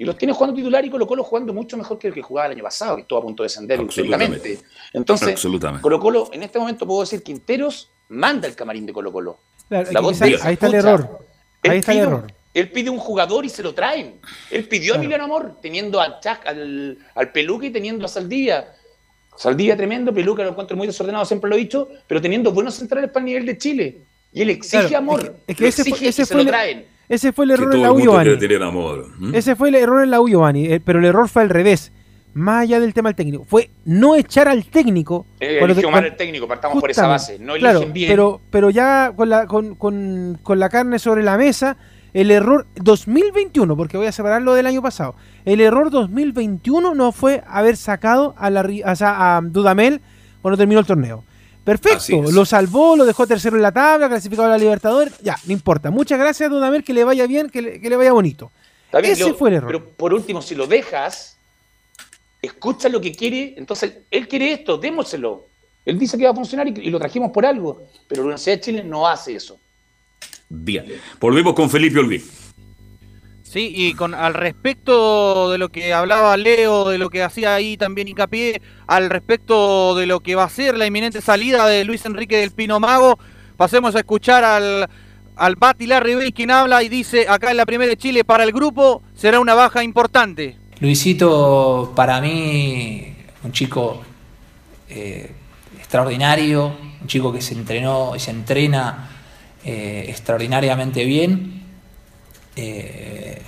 Y los tiene jugando titular y Colo Colo jugando mucho mejor que el que jugaba el año pasado, que estuvo a punto de descender Absolutamente. históricamente. Entonces, Absolutamente. Colo Colo, en este momento puedo decir Quinteros manda el camarín de Colo Colo. Claro, La voz de ahí está el error. Él Ahí está el pide, error. él pide un jugador y se lo traen. Él pidió a. Emiliano Amor, teniendo al, Chac, al, al Peluca y teniendo a Saldivia. Saldivia tremendo, Peluca lo encuentro muy desordenado, siempre lo he dicho, pero teniendo buenos centrales para el nivel de Chile. Y él exige Claro, amor. es que- es que lo ese fue- exige ese y se fue lo traen. Ese fue el error en la U, Giovanni. Ese fue el error en la U, Giovanni. eh, pero el error fue al revés. Más allá del tema del técnico. Fue no echar al técnico. Eh, te- eligió mal el técnico, partamos por esa base. No claro, eligen bien. Pero, pero ya con la, con, con- con la carne sobre la mesa, el error 2021, porque voy a separarlo del año pasado. El error 2021 no fue haber sacado a, la, sea, a Dudamel cuando terminó el torneo. Perfecto, lo salvó, lo dejó tercero en la tabla, clasificado a la Libertadores, ya, no importa. Muchas gracias, Dudamel, que le vaya bien, que le, que le vaya bonito. Bien, Ese fue el error. Pero por último, si lo dejas, escucha lo que quiere, entonces él quiere esto, démoselo. Él dice que va a funcionar y, y lo trajimos por algo, pero la Universidad de Chile no hace eso. Bien. Volvemos con Felipe Olguín. Sí, y con al respecto de lo que hablaba Leo, de lo que hacía ahí también hincapié, al respecto de lo que va a ser la inminente salida de Luis Enrique del Pino Mago, Pasemos a escuchar al, al Bati Larry Bay, quien habla y dice acá en la primera de Chile para el grupo será una baja importante. Luisito, para mí, un chico eh, extraordinario, un chico que se entrenó y se entrena eh, extraordinariamente bien. Eh,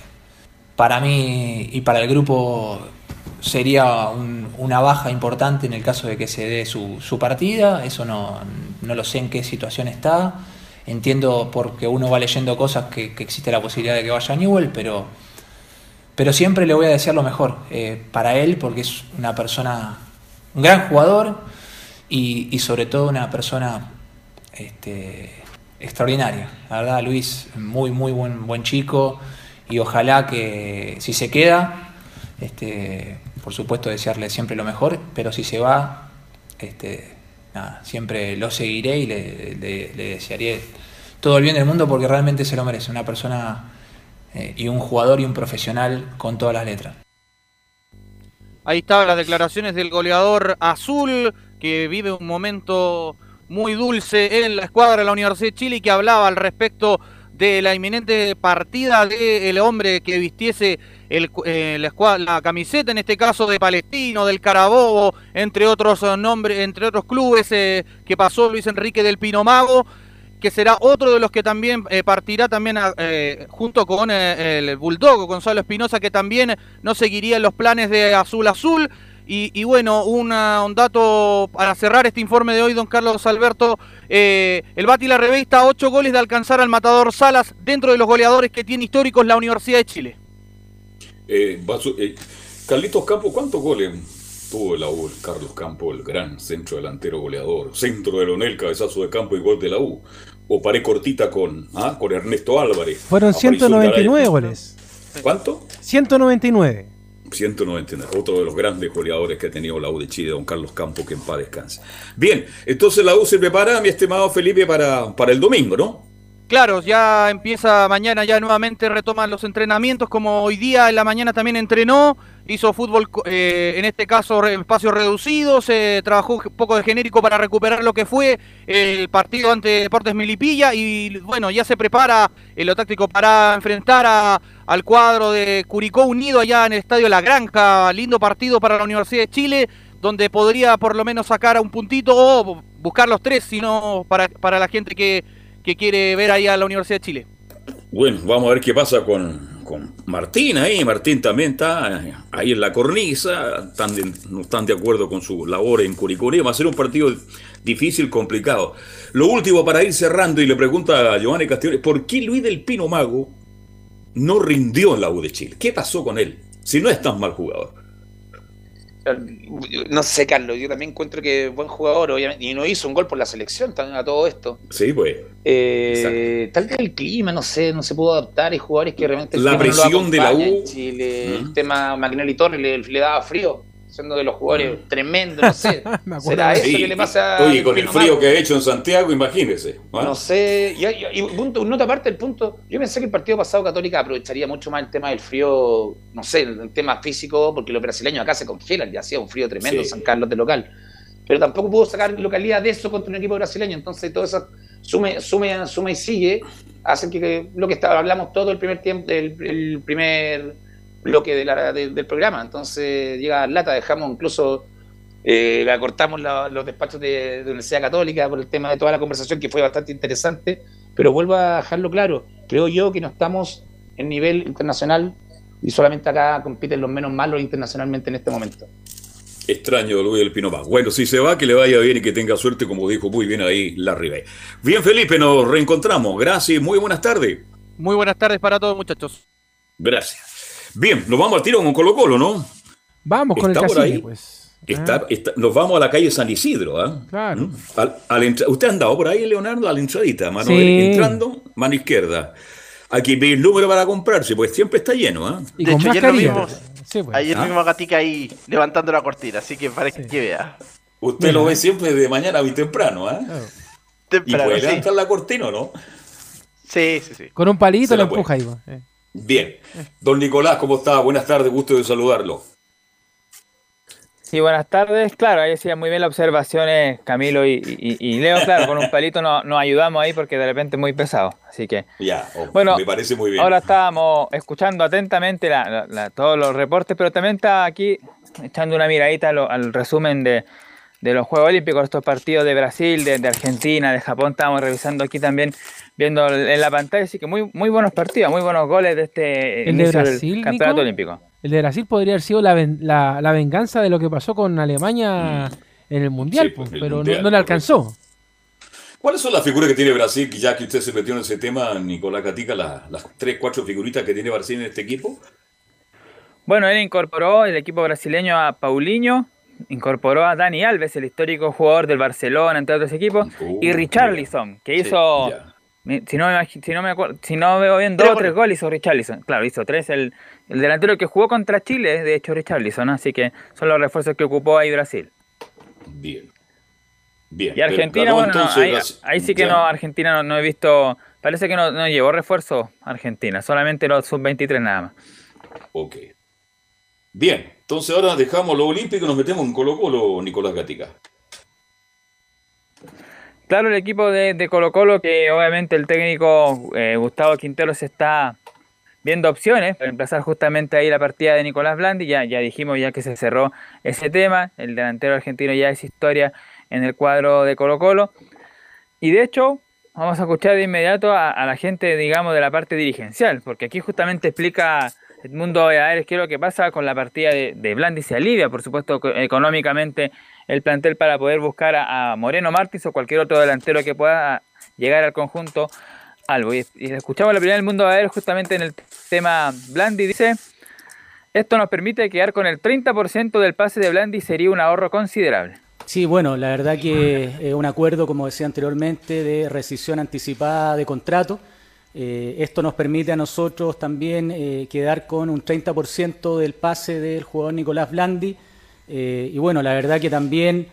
para mí y para el grupo sería un- una baja importante en el caso de que se dé su, partida. Eso no, no lo sé en qué situación está. Entiendo porque uno va leyendo cosas que, existe la posibilidad de que vaya a Newell, pero, pero siempre le voy a desear lo mejor eh, para él porque es una persona, un gran jugador y, y sobre todo una persona este, extraordinaria. La verdad, Luis, muy, muy buen, buen chico y ojalá que si se queda, este, por supuesto desearle siempre lo mejor, pero si se va, este, nada, siempre lo seguiré y le, desearé todo el bien del mundo porque realmente se lo merece. Una persona eh, y un jugador y un profesional con todas las letras. Ahí estaban las declaraciones del goleador azul, que vive un momento muy dulce en la escuadra de la Universidad de Chile que hablaba al respecto de la inminente partida del hombre que vistiese el, eh, la, camiseta, en este caso de Palestino, del Carabobo, entre otros nombres, entre otros clubes eh, que pasó Luis Enrique del Pino Mago, que será otro de los que también eh, partirá también junto con el Bulldog, Gonzalo Espinosa, que también no seguiría los planes de Azul Azul. Y, y bueno, una- un dato para cerrar este informe de hoy, don Carlos Alberto. eh, el Bati la revista a ocho goles de alcanzar al matador Salas dentro de los goleadores que tiene históricos la Universidad de Chile. Eh, eh, Carlitos Campos, ¿cuántos goles tuvo la U? el Carlos Campos, el gran centro delantero goleador. Centro de Leonel, cabezazo de campo y gol de la U. O paré cortita con, ah, con Ernesto Álvarez. Fueron Aparicio 199 Garay. goles. ¿Cuánto? 199. 199. Otro de los grandes goleadores que ha tenido la U de Chile, don Carlos Campos, que en paz descanse. Bien, entonces la U se prepara, mi estimado Felipe, para, para el domingo, ¿no? Claro, ya empieza mañana, ya nuevamente retoman los entrenamientos, como hoy día en la mañana también entrenó, hizo fútbol, eh, en este caso re- espacios reducidos, se trabajó un poco de genérico para recuperar lo que fue el partido ante Deportes Milipilla y bueno, ya se prepara en lo táctico para enfrentar a- al cuadro de Curicó Unido allá en el Estadio La Granja, lindo partido para la Universidad de Chile, donde podría por lo menos sacar a un puntito o buscar los tres, sino para, para la gente que, que quiere ver ahí a la Universidad de Chile. Bueno, vamos a ver qué pasa con, con Martín ahí. Martín también está ahí en la cornisa, no están de acuerdo con su labor en Curicó. Va a ser un partido difícil, complicado. Lo último para ir cerrando y le pregunta a Giovanni Castillo, ¿por qué Luis del Pino Mago no rindió en la U de Chile? ¿Qué pasó con él? Si no es tan mal jugador. No sé, Carlos, yo también encuentro que buen jugador, obviamente, y no hizo un gol por la selección también a todo esto. Sí, pues. Eh, tal vez el clima, no sé, no se pudo adaptar. Hay jugadores que realmente La clima no presión de la U. Chile, ¿Mm? el tema Magnelli Torres le, le daba frío, siendo de los jugadores <laughs> tremendo, no sé. <laughs> ¿Será eso Sí, que le pasa Oye, al con el frío que ha hecho en Santiago, imagínese. ¿ah? No sé, y, y- y punto, nota aparte del punto, yo pensé que el partido pasado Católica aprovecharía mucho más el tema del frío, no sé, el, el tema físico, porque los brasileños acá se congelan, ya hacía un frío tremendo en Sí. San Carlos de local, pero tampoco pudo sacar localidad de eso contra un equipo brasileño, entonces todo eso sume, sume, suma y sigue, hacen que, que lo que está, hablamos todo el primer tiempo, el, el primer bloque de la- de- del programa, entonces llega lata, dejamos incluso eh, acortamos la- los despachos de, de Universidad Católica por el tema de toda la conversación que fue bastante interesante, pero vuelvo a dejarlo claro, creo yo que no estamos en nivel internacional y solamente acá compiten los menos malos internacionalmente en este momento. Extraño Luis del Pino. Bueno, si se va, que le vaya bien y que tenga suerte, como dijo muy bien ahí Larry Bay. Bien, Felipe, nos reencontramos. Gracias, muy buenas tardes. Muy buenas tardes para todos, muchachos. Gracias. Bien, nos vamos al tiro con Colo Colo, ¿no? Vamos con Está el por cacique, ahí. pues. Está, está- nos vamos a la calle San Isidro, ¿ah? Claro. ¿Mm? Al- a la entra- ¿Usted ha andado por ahí, Leonardo? A la entradita, mano Sí. entrando, mano izquierda. Aquí ve el número para comprarse, pues siempre está lleno, ¿ah? Y De hecho, ayer vimos, Sí, pues. ayer ¿Ah? vimos a Gatica ahí levantando la cortina, así que parece que vea. Usted Mira. lo ve siempre de mañana muy temprano, ¿ah? Claro. Y Temprano, puede sí. levantar la cortina, ¿o ¿no? sí, sí, sí. Con un palito Se lo la puede. empuja ahí. Bien. Don Nicolás, ¿cómo está? Buenas tardes, gusto de saludarlo. Sí, buenas tardes. Claro, ahí decía muy bien las observaciones Camilo y, y- y Leo. Claro, con un palito no- nos ayudamos ahí porque de repente es muy pesado. Así que, Ya, oh, Bueno, me parece muy bien. ahora estábamos escuchando atentamente la- la- la- todos los reportes, pero también está aquí echando una miradita a lo- al resumen de, de los Juegos Olímpicos, estos partidos de Brasil, de, de Argentina, de Japón. Estábamos revisando aquí también, viendo en la pantalla. Así que muy, muy buenos partidos, muy buenos goles de este El de Brasil, del Campeonato Nico? Olímpico. El de Brasil podría haber sido la, ven- la, la venganza de lo que pasó con Alemania en el Mundial, Sí, pues, el pero no- Mundial, no, le alcanzó. ¿Cuáles son las figuras que tiene Brasil? Ya que usted se metió en ese tema, Nicolás Catica, la- las tres, cuatro figuritas que tiene Brasil en este equipo. Bueno, él incorporó el equipo brasileño a Paulinho, incorporó a Dani Alves, el histórico jugador del Barcelona, entre otros equipos, y Richarlison, que hizo, si no me, si no me acuerdo, si no veo bien, dos o tres goles hizo Richarlison. Claro, hizo tres. El, el delantero que jugó contra Chile de hecho Richarlison, así que son los refuerzos que ocupó ahí Brasil. Bien. Bien. Y Argentina, bueno, no, ahí, sí que Ya. no, Argentina no, no he visto, parece que no, no llevó refuerzo Argentina, solamente los sub-23 nada más. Ok. Bien, entonces ahora dejamos lo olímpico y nos metemos en Colo Colo, Nicolás Gatica. Claro, el equipo de, Colo Colo, que obviamente el técnico eh, Gustavo Quintero se está viendo opciones para reemplazar justamente ahí la partida de Nicolás Blandi, ya, ya dijimos ya que se cerró ese tema, el delantero argentino ya es historia en el cuadro de Colo Colo, y de hecho vamos a escuchar de inmediato a, a la gente, digamos, de la parte dirigencial, porque aquí justamente explica Edmundo Valladares qué es lo que pasa con la partida de, Blandi, se alivia, por supuesto, co- económicamente el plantel para poder buscar a, Moreno Martins o cualquier otro delantero que pueda llegar al conjunto algo. Y, y escuchamos la primera del mundo Valladares justamente en el tema Blandi, dice, esto nos permite quedar con el 30% del pase de Blandi, sería un ahorro considerable. Sí, bueno, la verdad que es un acuerdo, como decía anteriormente, de rescisión anticipada de contrato. Eh, esto nos permite a nosotros también eh, quedar con un 30% del pase del jugador Nicolás Blandi. Eh, y bueno, la verdad que también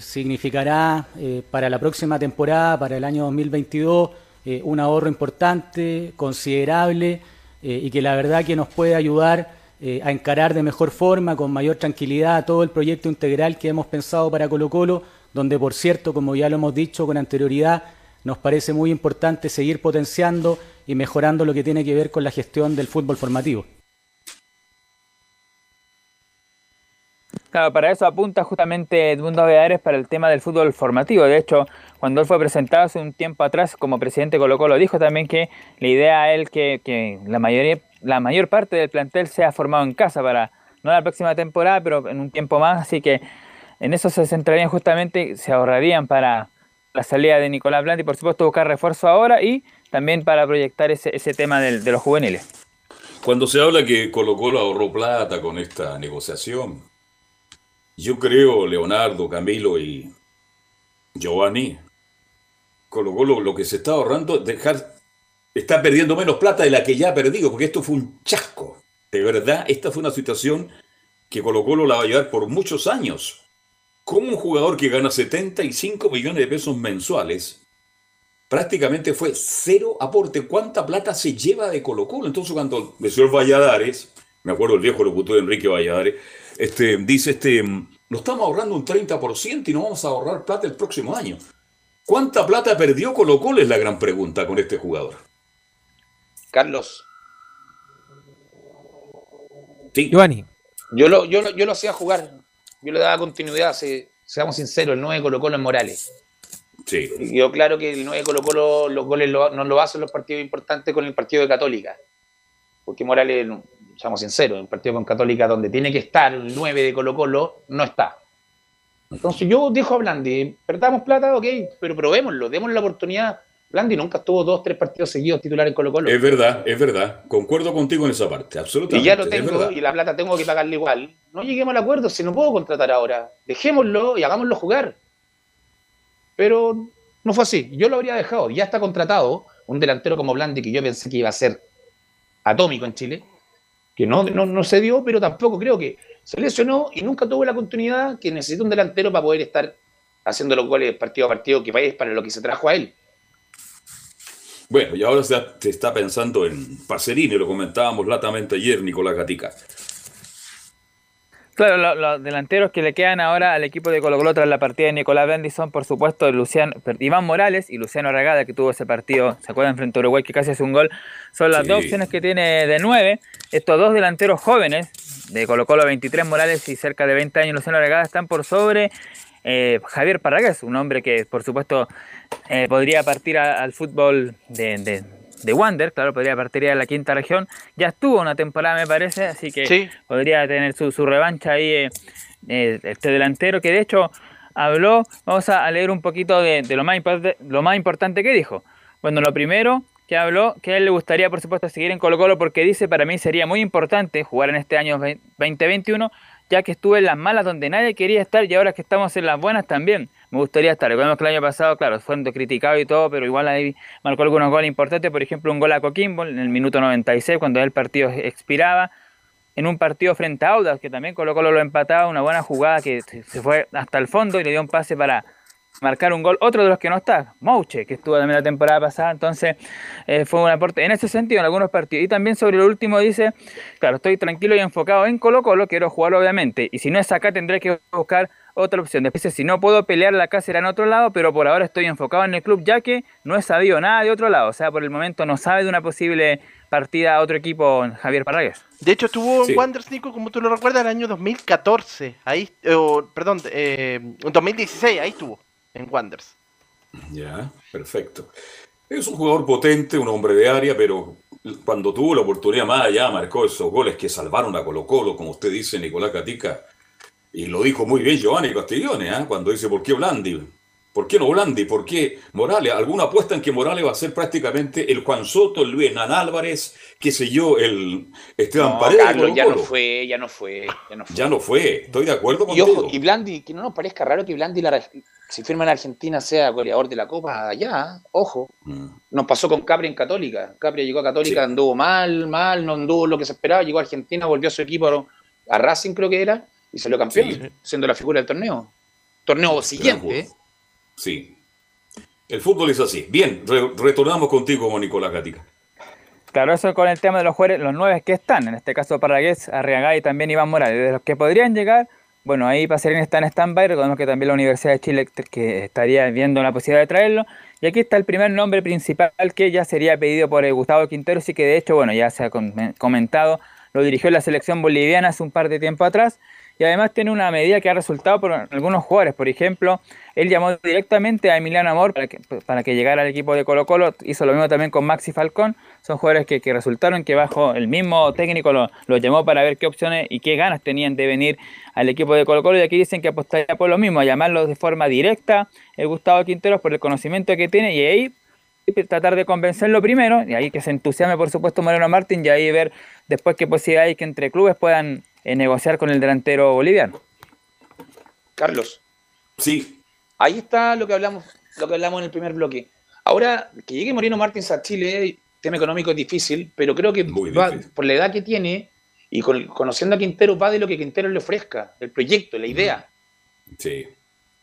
significará para la próxima temporada, para el año 2022, eh, un ahorro importante, considerable, y que la verdad que nos puede ayudar a encarar de mejor forma, con mayor tranquilidad, todo el proyecto integral que hemos pensado para Colo Colo, donde por cierto, como ya lo hemos dicho con anterioridad, nos parece muy importante seguir potenciando y mejorando lo que tiene que ver con la gestión del fútbol formativo. Claro, para eso apunta justamente Edmundo Valladares para el tema del fútbol formativo. De hecho, cuando él fue presentado hace un tiempo atrás como presidente de Colo Colo, dijo también que la idea a él que, que la, mayoría, la mayor parte del plantel sea formado en casa para, no la próxima temporada, pero en un tiempo más. Así que en eso se centrarían justamente, se ahorrarían para la salida de Nicolás Blandi, por supuesto buscar refuerzo ahora y también para proyectar ese, ese tema de los juveniles. Cuando se habla que Colo Colo ahorró plata con esta negociación, yo creo, Leonardo, Camilo y Giovanni, Colo lo que se está ahorrando, dejar, está perdiendo menos plata de la que ya ha perdido, porque esto fue un chasco. De verdad, esta fue una situación que Colo Colo la va a llevar por muchos años. Como un jugador que gana 75 millones de pesos mensuales, prácticamente fue cero aporte. ¿Cuánta plata se lleva de Colo Colo? Entonces cuando el señor Valladares, me acuerdo el viejo locutor Enrique Valladares, este, dice, este, nos estamos ahorrando un 30% y no vamos a ahorrar plata el próximo año. ¿Cuánta plata perdió Colo Colo? Es la gran pregunta con este jugador. Carlos, Giovanni. yo lo, yo, lo, yo lo hacía jugar. Yo le daba continuidad, se- seamos sinceros, el 9 de Colo Colo es Morales. Sí. Y quedó claro que el 9 de Colo Colo los goles lo- no lo hacen los partidos importantes con el partido de Católica. Porque Morales, seamos sinceros, el partido con Católica donde tiene que estar el 9 de Colo Colo, no está. Entonces yo dejo a Blandi, perdamos plata, ok, pero probémoslo, démosle la oportunidad. Blandi nunca estuvo dos, tres partidos seguidos titular en Colo Colo. Es verdad, es verdad. Concuerdo contigo en esa parte, absolutamente. Y ya lo tengo y la plata tengo que pagarle igual. No lleguemos al acuerdo, si no puedo contratar ahora. Dejémoslo y hagámoslo jugar. Pero no fue así. Yo lo habría dejado. Ya está contratado un delantero como Blandi, que yo pensé que iba a ser atómico en Chile, que no, no, no se dio, pero tampoco creo que se lesionó y nunca tuvo la continuidad que necesita un delantero para poder estar haciendo los goles partido a partido, que es para lo que se trajo a él. Bueno, y ahora se, se está pensando en Pacerini, lo comentábamos latamente ayer, Nicolás Gatica. Claro, lo- los delanteros que le quedan ahora al equipo de Colo Colo tras la partida de Nicolás Bendy son, por supuesto, Luciano, Iván Morales y Luciano Regada, que tuvo ese partido, ¿se acuerdan? Frente a Uruguay, que casi hace un gol. Son las Sí. dos opciones que tiene de nueve. Estos dos delanteros jóvenes, de Colo Colo 23 Morales y cerca de 20 años Luciano Regada, están por sobre eh, Javier Parragués, un hombre que, por supuesto, eh, podría partir a- al fútbol de, de, de Wander, claro, podría partir a la quinta región. Ya estuvo una temporada, me parece, así que Sí. podría tener su, su revancha ahí eh, eh, este delantero que de hecho habló, vamos a, leer un poquito de, de lo, más lo más importante que dijo. Bueno, lo primero que habló, que a él le gustaría por supuesto seguir en Colo Colo porque dice para mí sería muy importante jugar en este año 2021 ya que estuve en las malas donde nadie quería estar y ahora que estamos en las buenas también. Me gustaría estar. Recordemos que el año pasado, claro, fueron criticados y todo, pero igual ahí marcó algunos goles importantes, por ejemplo un gol a Coquimbo en el minuto 96 cuando el partido expiraba, en un partido frente a Audax, que también Colo Colo lo empataba, una buena jugada que se fue hasta el fondo y le dio un pase para marcar un gol. Otro de los que no está, Mouche, que estuvo también la temporada pasada, entonces eh, fue un aporte en ese sentido en algunos partidos. Y también sobre lo último dice, claro, estoy tranquilo y enfocado en Colo Colo, quiero jugar obviamente, y si no es acá tendré que buscar otra opción. Después dice, si no puedo pelear la casa será en otro lado, pero por ahora estoy enfocado en el club ya que no he sabido nada de otro lado. O sea, por el momento no sabe de una posible partida a otro equipo Javier Parragués. De hecho, estuvo Sí. en Wanderers, Nico, como tú lo recuerdas, el año 2014. Ahí, eh, o, perdón, eh, en 2016, ahí estuvo, en Wanderers. Ya, perfecto. Es un jugador potente, un hombre de área, pero cuando tuvo la oportunidad más allá, marcó esos goles que salvaron a Colo Colo, como usted dice, Nicolás Catica. Y lo dijo muy bien Giovanni Castiglione, ¿ah? cuando dice, ¿por qué Blandi? ¿Por qué no Blandi? ¿Por qué Morales? ¿Alguna apuesta en que Morales va a ser prácticamente el Juan Soto, el Luis Nan Álvarez, qué sé yo, el Esteban No, Paredes? de Carlos, ya no fue, ya no fue, ya no fue. Ya no fue, estoy de acuerdo Y contigo. ojo, y Blandi, que no nos parezca raro que Blandi, la- si firma en Argentina, sea goleador de la Copa allá, ojo. Mm. Nos pasó con Capri en Católica. Capri llegó a Católica, anduvo mal, mal, no anduvo lo que se esperaba, llegó a Argentina, volvió a su equipo, a Racing creo que era, y salió campeón, siendo la figura del torneo. Torneo siguiente. Sí. El fútbol es así. Bien, re- retornamos contigo, Nicolás Gatica. Claro, eso con el tema de los jugadores, los nueve que están, en este caso Parragués, Arriagada y también Iván Morales. De los que podrían llegar, bueno, ahí Pacerini está en stand-by, recordemos que también la Universidad de Chile que estaría viendo la posibilidad de traerlo. Y aquí está el primer nombre principal que ya sería pedido por eh, Gustavo Quinteros y que de hecho, bueno, ya se ha com- comentado, lo dirigió la selección boliviana hace un par de tiempo atrás. Y además tiene una medida que ha resultado por algunos jugadores. Por ejemplo, él llamó directamente a Emiliano Amor para que, para que llegara al equipo de Colo Colo. Hizo lo mismo también con Maxi Falcón. Son jugadores que, que resultaron que bajo el mismo técnico lo, lo llamó para ver qué opciones y qué ganas tenían de venir al equipo de Colo Colo. Y aquí dicen que apostaría por lo mismo, a llamarlos de forma directa el Gustavo Quinteros por el conocimiento que tiene y ahí tratar de convencerlo primero, y ahí que se entusiasme por supuesto Moreno Martín, y ahí ver después qué posibilidad hay que entre clubes puedan eh, negociar con el delantero boliviano. Carlos. Sí. Ahí está lo que hablamos, lo que hablamos en el primer bloque. Ahora, que llegue Moreno Martins a Chile, tema económico es difícil, pero creo que va- por la edad que tiene y con- conociendo a Quintero, va de lo que Quintero le ofrezca, el proyecto, la idea. Sí.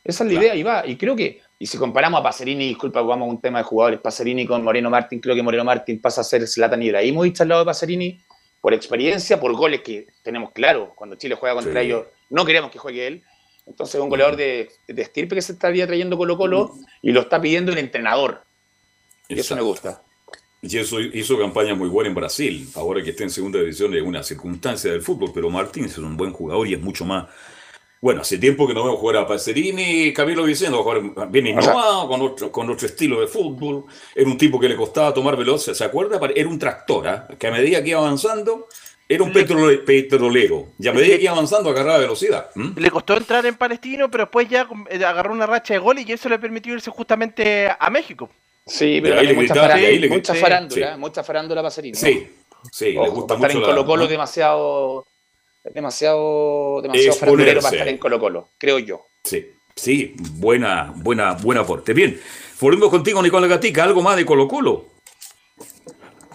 Esa es la idea y va. Y creo que, y si comparamos a Pacerini, disculpa, vamos a un tema de jugadores, Pacerini con Moreno Martín, creo que Moreno Martín pasa a ser Zlatan Ibrahimovic al lado de Pacerini, por experiencia, por goles que tenemos claro, cuando Chile juega contra Sí. ellos, no queremos que juegue él. Entonces, un goleador de, de estirpe que se estaría trayendo Colo Colo y lo está pidiendo el entrenador. Y eso me gusta. Y eso hizo campaña muy buena en Brasil. Ahora que está en segunda división es una circunstancia del fútbol, pero Martínez es un buen jugador y es mucho más. Bueno, hace tiempo que no vemos jugar a Pacerini y Camilo Vicente, jugar bien innovado, con otro, con otro estilo de fútbol. Era un tipo que le costaba tomar velocidad. ¿Se acuerda? Era un tractor, ¿ah? que a medida que iba avanzando, era un petrole- petrolero. Y a medida que iba avanzando, agarraba velocidad. ¿Mm? Le costó entrar en Palestino, pero después ya eh, agarró una racha de goles y eso le permitió irse justamente a México. Sí, pero le mucha, gritaba, farándula, ahí le mucha farándula, Sí. mucha farándula Pacerini. Sí, sí, le gusta para estar mucho en Colo Colo la- ¿no? demasiado, demasiado, demasiado para estar en Colo Colo, creo yo. Sí, sí, buena, buena, buen aporte. Bien, volvemos contigo, Nicolás Gatica. ¿Algo más de Colo Colo?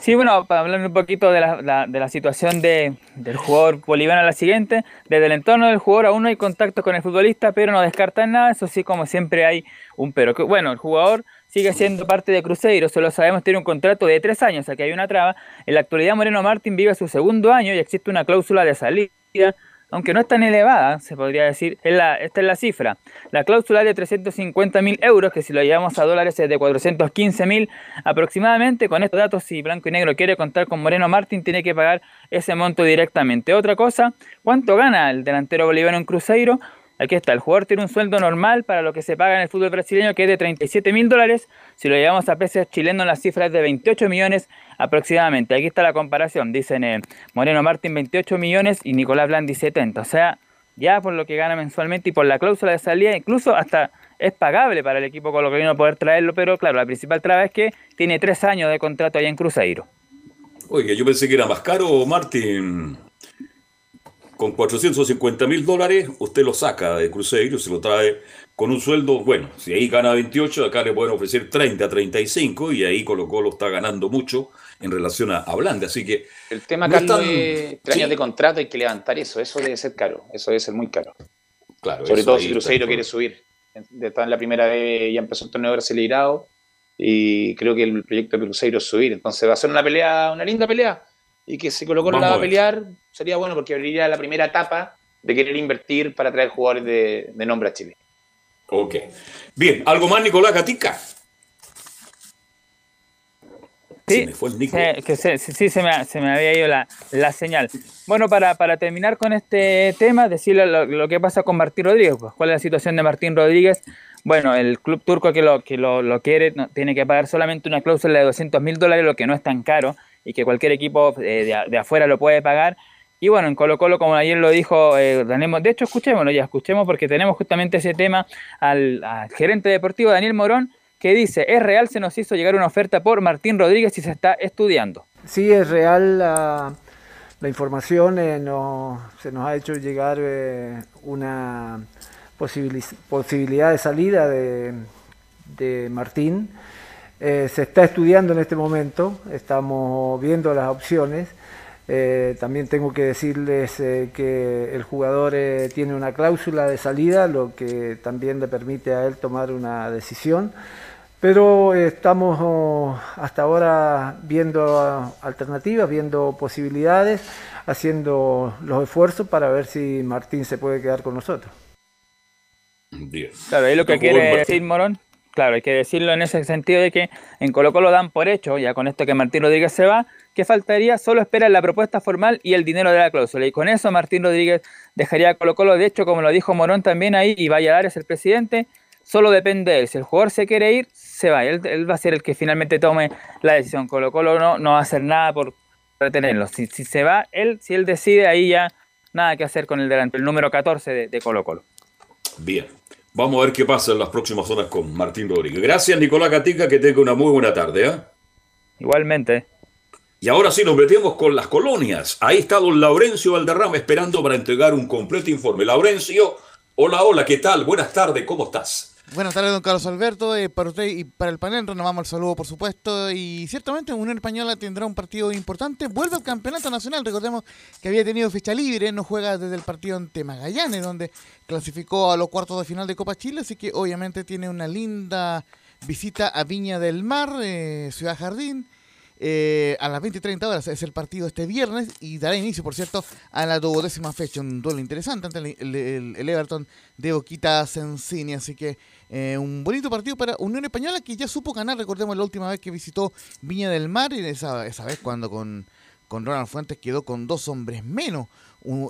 Sí, bueno, para hablar un poquito de la, la- de la situación de, del jugador boliviano, la siguiente. Desde el entorno del jugador aún no hay contacto con el futbolista, pero no descartan nada. Eso sí, como siempre hay un pero. Bueno, el jugador sigue siendo parte de Cruzeiro, eso lo sabemos, tiene un contrato de tres años, aquí hay una traba. En la actualidad Moreno Martín vive su segundo año y existe una cláusula de salida aunque no es tan elevada, se podría decir, es la, esta es la cifra. La cláusula de 350 mil euros, que si lo llevamos a dólares es de 415 mil aproximadamente. Con estos datos, si Blanco y Negro quiere contar con Moreno Martín, tiene que pagar ese monto directamente. Otra cosa, ¿cuánto gana el delantero boliviano en Cruzeiro? Aquí está, el jugador tiene un sueldo normal para lo que se paga en el fútbol brasileño, que es de 37 mil dólares. Si lo llevamos a pesos chilenos, la cifra es de 28 millones aproximadamente. Aquí está la comparación. Dicen eh, Moreno Martín 28 millones y Nicolás Blandi 70. O sea, ya por lo que gana mensualmente y por la cláusula de salida, incluso hasta es pagable para el equipo colombiano poder traerlo, pero claro, la principal traba es que tiene tres años de contrato allá en Cruzeiro. Oye, yo pensé que era más caro, Martín con 450 mil dólares, usted lo saca de Cruzeiro, se lo trae con un sueldo, bueno, si ahí gana 28, acá le pueden ofrecer 30, 35, y ahí Colo Colo está ganando mucho en relación a, a Blanda, así que... El tema, no Carlos, es tres años de contrato, hay que levantar eso, eso debe ser caro, eso debe ser muy caro. Claro, Sobre todo si Cruzeiro quiere subir. Está en la primera vez, ya empezó el torneo brasileirado, y creo que el proyecto de Cruzeiro es subir, entonces va a ser una pelea, una linda pelea, y que si Colo Colo la va a pelear, sería bueno porque abriría la primera etapa de querer invertir para traer jugadores de, de nombre a Chile. Ok. Bien, ¿algo más, Nicolás Gatica? Sí, me fue el Nico. se- que se- sí, sí, se me, se me había ido la, la señal. Bueno, para, para terminar con este tema, decirle lo, lo que pasa con Martín Rodríguez. Pues, ¿Cuál es la situación de Martín Rodríguez? Bueno, el club turco que lo, que lo, lo quiere no, tiene que pagar solamente una cláusula de 200 mil dólares, lo que no es tan caro y que cualquier equipo eh, de, de afuera lo puede pagar. Y bueno, en Colo Colo, como ayer lo dijo eh, Daniel, Mo- de hecho escuchémoslo ya, escuchemos porque tenemos justamente ese tema al, gerente deportivo Daniel Morón, que dice, es real, se nos hizo llegar una oferta por Martín Rodríguez y se está estudiando. Sí, es real la, la información, eh, no- se nos ha hecho llegar eh, una posibili- posibilidad de salida de, de Martín. Eh, se está estudiando en este momento, estamos viendo las opciones. Eh, también tengo que decirles eh, que el jugador eh, tiene una cláusula de salida, lo que también le permite a él tomar una decisión. Pero eh, estamos oh, hasta ahora viendo ah, alternativas, viendo posibilidades, haciendo los esfuerzos para ver si Martín se puede quedar con nosotros. Claro, ahí lo que quiere decir Morón, claro, hay que decirlo en ese sentido de que en Colo Colo dan por hecho, ya con esto que Martín Rodríguez se va, que faltaría, solo esperan la propuesta formal y el dinero de la cláusula. Y con eso Martín Rodríguez dejaría a Colo Colo, de hecho, como lo dijo Morón también ahí, y Valladares, el presidente, solo depende de él. Si el jugador se quiere ir, se va. Él, él va a ser el que finalmente tome la decisión. Colo Colo no, no va a hacer nada por retenerlo. Si, si se va, él, si él decide, ahí ya nada que hacer con el delante, el número 14 de, de Colo Colo. Bien. Vamos a ver qué pasa en las próximas horas con Martín Rodríguez. Gracias, Nicolás Gatica, que tenga una muy buena tarde. ¿eh? Igualmente. Y ahora sí nos metemos con las colonias. Ahí está don Laurencio Valderrama esperando para entregar un completo informe. Laurencio, hola, hola, ¿qué tal? Buenas tardes, ¿cómo estás? Buenas tardes, don Carlos Alberto. Eh, para usted y para el panel, renovamos el saludo, por supuesto. Y ciertamente, Unión Española tendrá un partido importante. Vuelve al campeonato nacional. Recordemos que había tenido fecha libre. No juega desde el partido ante Magallanes, donde clasificó a los cuartos de final de Copa Chile. Así que, obviamente, tiene una linda visita a Viña del Mar, eh, Ciudad Jardín. Eh, a las 20 y 30 horas es el partido este viernes y dará inicio, por cierto, a la duodécima fecha. Un duelo interesante ante el, el- Everton de Oquita Sensini. Así que eh, un bonito partido para Unión Española que ya supo ganar, recordemos la última vez que visitó Viña del Mar, y esa, esa vez cuando con, con Ronald Fuentes quedó con dos hombres menos.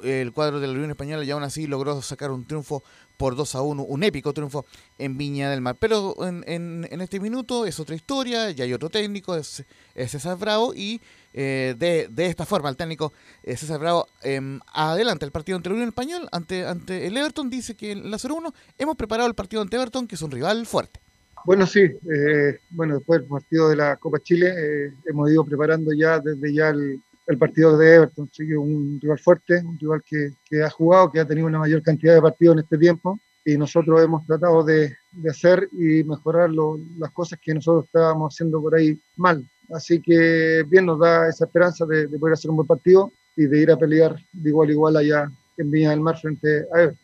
El cuadro de la Unión Española y aún así logró sacar un triunfo por 2 a 1, un épico triunfo en Viña del Mar. Pero en, en- en este minuto es otra historia, ya hay otro técnico, es, es César Bravo y eh, de, de esta forma el técnico eh, César Bravo em, adelanta el partido ante la Unión Española, ante, ante el Everton, dice que en la 0-1 hemos preparado el partido ante Everton, que es un rival fuerte. Bueno, sí, eh, bueno, después del partido de la Copa Chile eh, hemos ido preparando ya desde ya el, el partido de Everton, sí, que un rival fuerte, un rival que, que ha jugado, que ha tenido una mayor cantidad de partidos en este tiempo y nosotros hemos tratado de, de hacer y mejorar lo- las cosas que nosotros estábamos haciendo por ahí mal. Así que bien nos da esa esperanza de, de poder hacer un buen partido y de ir a pelear de igual a igual allá en Viña del Mar frente a Everton.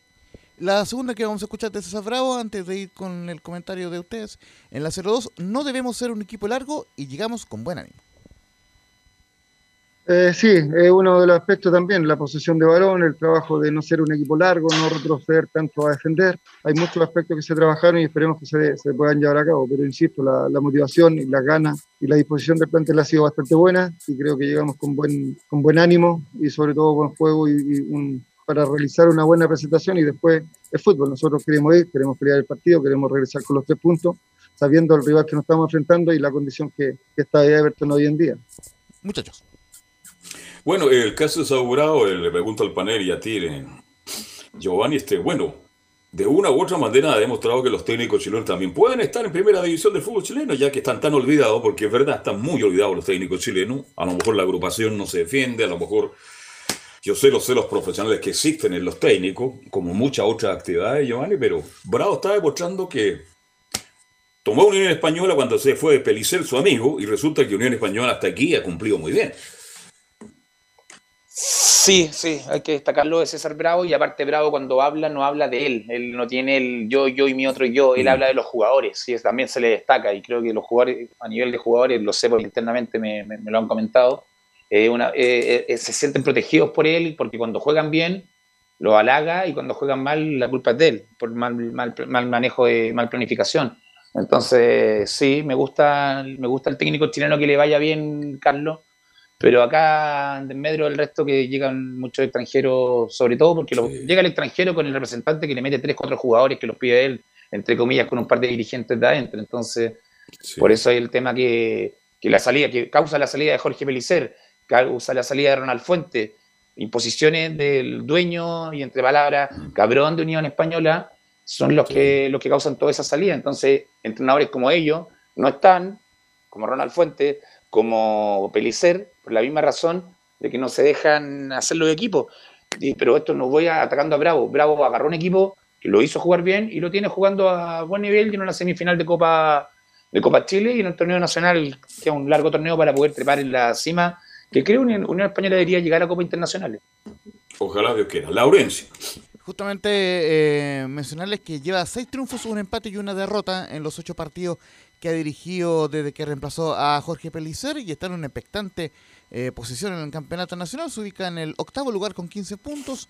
La segunda que vamos a escuchar de César Bravo, antes de ir con el comentario de ustedes, en la 0-2, no debemos ser un equipo largo y llegamos con buen ánimo. Eh, sí, es uno de los aspectos también, la posesión de balón, el trabajo de no ser un equipo largo, no retroceder tanto a defender. Hay muchos aspectos que se trabajaron y esperemos que se, puedan llevar a cabo, pero insisto, la, la, motivación y las ganas y la disposición del plantel ha sido bastante buena y creo que llegamos con buen, con buen ánimo y sobre todo buen juego y, un, para realizar una buena presentación y después el fútbol. Nosotros queremos ir, queremos pelear el partido, queremos regresar con los tres puntos, sabiendo el rival que nos estamos enfrentando y la condición que, que está Everton hoy en día. Muchachos. Bueno, el caso es asegurado, le pregunto al panel y a ti, eh, Giovanni, este, bueno, de una u otra manera ha demostrado que los técnicos chilenos también pueden estar en primera división del fútbol chileno, ya que están tan olvidados, porque es verdad, están muy olvidados los técnicos chilenos. A lo mejor la agrupación no se defiende, a lo mejor yo sé los profesionales que existen en los técnicos, como muchas otras actividades, Giovanni, pero Bravo está demostrando que tomó Unión Española cuando se fue de Pelicer, su amigo, y resulta que Unión Española hasta aquí ha cumplido muy bien. Sí, sí, hay que destacarlo de César Bravo y aparte Bravo cuando habla no habla de él, él no tiene el yo, yo y mi otro yo, él mm. habla de los jugadores y también se le destaca y creo que los jugadores, a nivel de jugadores, lo sé porque internamente me, me, me lo han comentado, eh, una, eh, eh, se sienten protegidos por él porque cuando juegan bien lo halaga y cuando juegan mal la culpa es de él por mal, mal, mal manejo, de mal planificación. Entonces sí, me gusta, me gusta el técnico chileno que le vaya bien, Carlos pero acá en medio del resto que llegan muchos extranjeros, sobre todo porque sí. llega el extranjero con el representante que le mete tres, cuatro jugadores que los pide él, entre comillas, con un par de dirigentes de adentro. Entonces, sí. por eso hay el tema que, que, la salida, que causa la salida de Jorge Pelicer, causa la salida de Ronald Fuente, imposiciones del dueño y entre palabras, cabrón de Unión Española, son los que, los que causan toda esa salida. Entonces, entrenadores como ellos no están, como Ronald Fuente, como Pelicer, por la misma razón de que no se dejan hacer los equipos. Y, pero esto nos voy atacando a Bravo. Bravo agarró un equipo que lo hizo jugar bien y lo tiene jugando a buen nivel y en una semifinal de Copa de Copa Chile y en el torneo nacional, que es un largo torneo para poder trepar en la cima, que creo que Unión Española debería llegar a Copa Internacionales. Ojalá Dios quiera. Laurencio. Justamente eh, mencionarles que lleva seis triunfos, un empate y una derrota en los ocho partidos que ha dirigido desde que reemplazó a Jorge Pelicer y está en una expectante eh, posición en el campeonato nacional. Se ubica en el octavo lugar con 15 puntos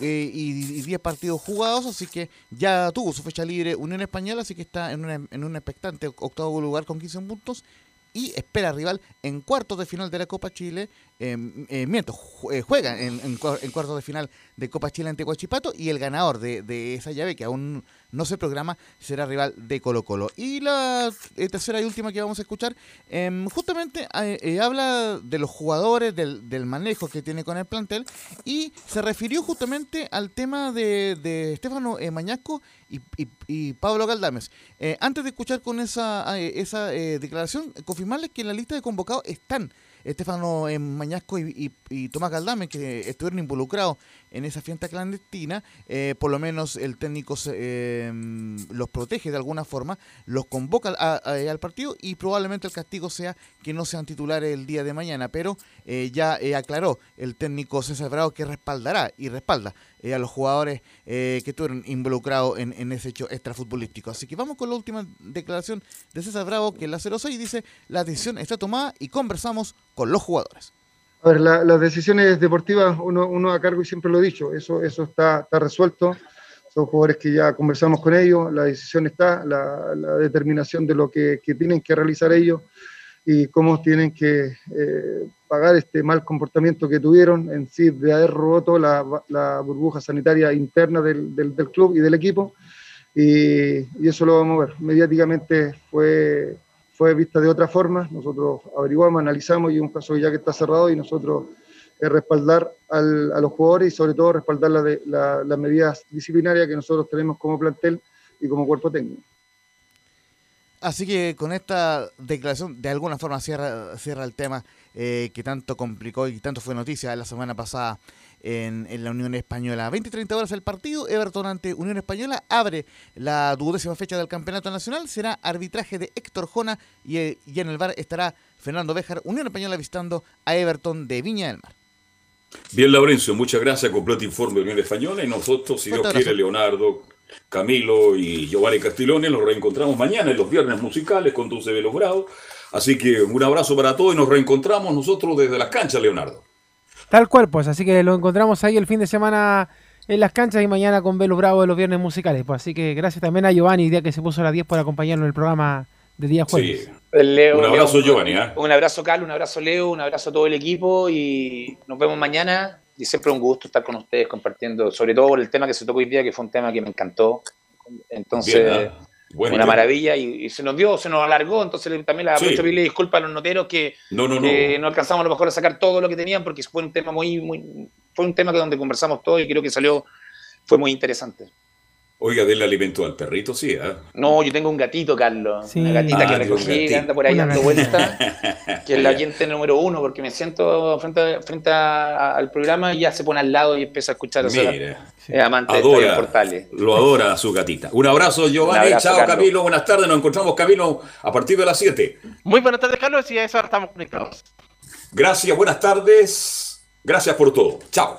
eh, y, y, 10 partidos jugados, así que ya tuvo su fecha libre Unión Española, así que está en, una, en un expectante octavo lugar con 15 puntos y espera rival en cuartos de final de la Copa Chile, eh, eh, miento, juega en, en, cuartos de final de Copa Chile ante Huachipato y el ganador de, de, esa llave, que aún no se programa, será rival de Colo Colo. Y la eh, tercera y última que vamos a escuchar, em, justamente eh, habla de los jugadores, del, del, manejo que tiene con el plantel y se refirió justamente al tema de, de Estefano eh, Mañasco y, Pablo Galdames. antes de escuchar con esa, esa declaración, confirmarles que en la lista de convocados están Estefano Mañasco y, y, y, Tomás Galdame, que estuvieron involucrados en esa fiesta clandestina, eh, por lo menos el técnico eh, los protege de alguna forma, los convoca a, a, al partido y probablemente el castigo sea que no sean titulares el día de mañana, pero eh, ya aclaró el técnico César Bravo que respaldará y respalda a los jugadores que estuvieron involucrados en, en, ese hecho extrafutbolístico. Así que vamos con la última declaración de César Bravo, que la 06 dice, la decisión está tomada y conversamos con los jugadores. A ver, la, las decisiones deportivas, uno, uno, a cargo y siempre lo he dicho, eso, eso está, está resuelto. Son jugadores que ya conversamos con ellos, la decisión está, la, la determinación de lo que, que, tienen que realizar ellos y cómo tienen que eh, pagar este mal comportamiento que tuvieron en sí de haber roto la, la burbuja sanitaria interna del, del, del, club y del equipo. Y, y eso lo vamos a ver. Mediáticamente fue fue vista de otra forma. Nosotros averiguamos, analizamos y es un caso ya que está cerrado y nosotros eh, respaldar al, a los jugadores y sobre todo respaldar las la, la medidas disciplinarias que nosotros tenemos como plantel y como cuerpo técnico. Así que con esta declaración de alguna forma cierra, cierra el tema eh, que tanto complicó y tanto fue noticia la semana pasada en, en la Unión Española. 20-30 horas el partido, Everton ante Unión Española abre la duodécima fecha del Campeonato Nacional, será arbitraje de Héctor Jona y, y en el bar estará Fernando Béjar, Unión Española visitando a Everton de Viña del Mar. Bien, Laurencio, muchas gracias. Completo informe de Unión Española y nosotros, si Dios quiere, Leonardo, Camilo y Giovanni Castiglione, nos reencontramos mañana en los viernes musicales con Dulce Velos Bravo Así que un abrazo para todos y nos reencontramos nosotros desde las canchas, Leonardo. Tal cual, pues, así que lo encontramos ahí el fin de semana en las canchas y mañana con Velo Bravo de los viernes musicales. Pues así que gracias también a Giovanni, día que se puso a las 10 por acompañarnos en el programa de día jueves. Sí. Leo, Un abrazo, Leo, Giovanni. ¿eh? Un abrazo, Carlos, un abrazo, Leo, un abrazo a todo el equipo y nos vemos mañana. Y siempre un gusto estar con ustedes compartiendo, sobre todo por el tema que se tocó hoy día, que fue un tema que me encantó. Entonces, Bien, ¿ah? Una maravilla y, y se nos dio, se nos alargó. Entonces, también la Sí. aprovecho pedirle disculpas a los noteros que, No, no, no. no alcanzamos a lo mejor a sacar todo lo que tenían porque fue un tema muy, muy fue un tema que donde conversamos todo y creo que salió, fue muy interesante. Oiga, denle alimento al perrito, sí, ¿eh? No, yo tengo un gatito, Carlos. Sí. Una gatita Ah, que recogí, que gatito. anda por ahí Una dando vueltas, que es la oyente número uno, porque me siento frente, a- frente a- al programa y ya se pone al lado y empieza a escuchar. Sea, Mira, es amante de Estadio adora, Portales. lo adora a su gatita. Un abrazo, Giovanni. Un abrazo, Chao, Carlos. Camilo. Buenas tardes. Nos encontramos, Camilo, a partir de las 7. Muy buenas tardes, Carlos, y a eso ahora estamos conectados. Gracias, buenas tardes. Gracias por todo. Chao.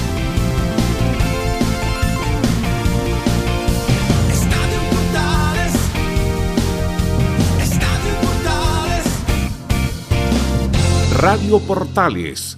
Radio Portales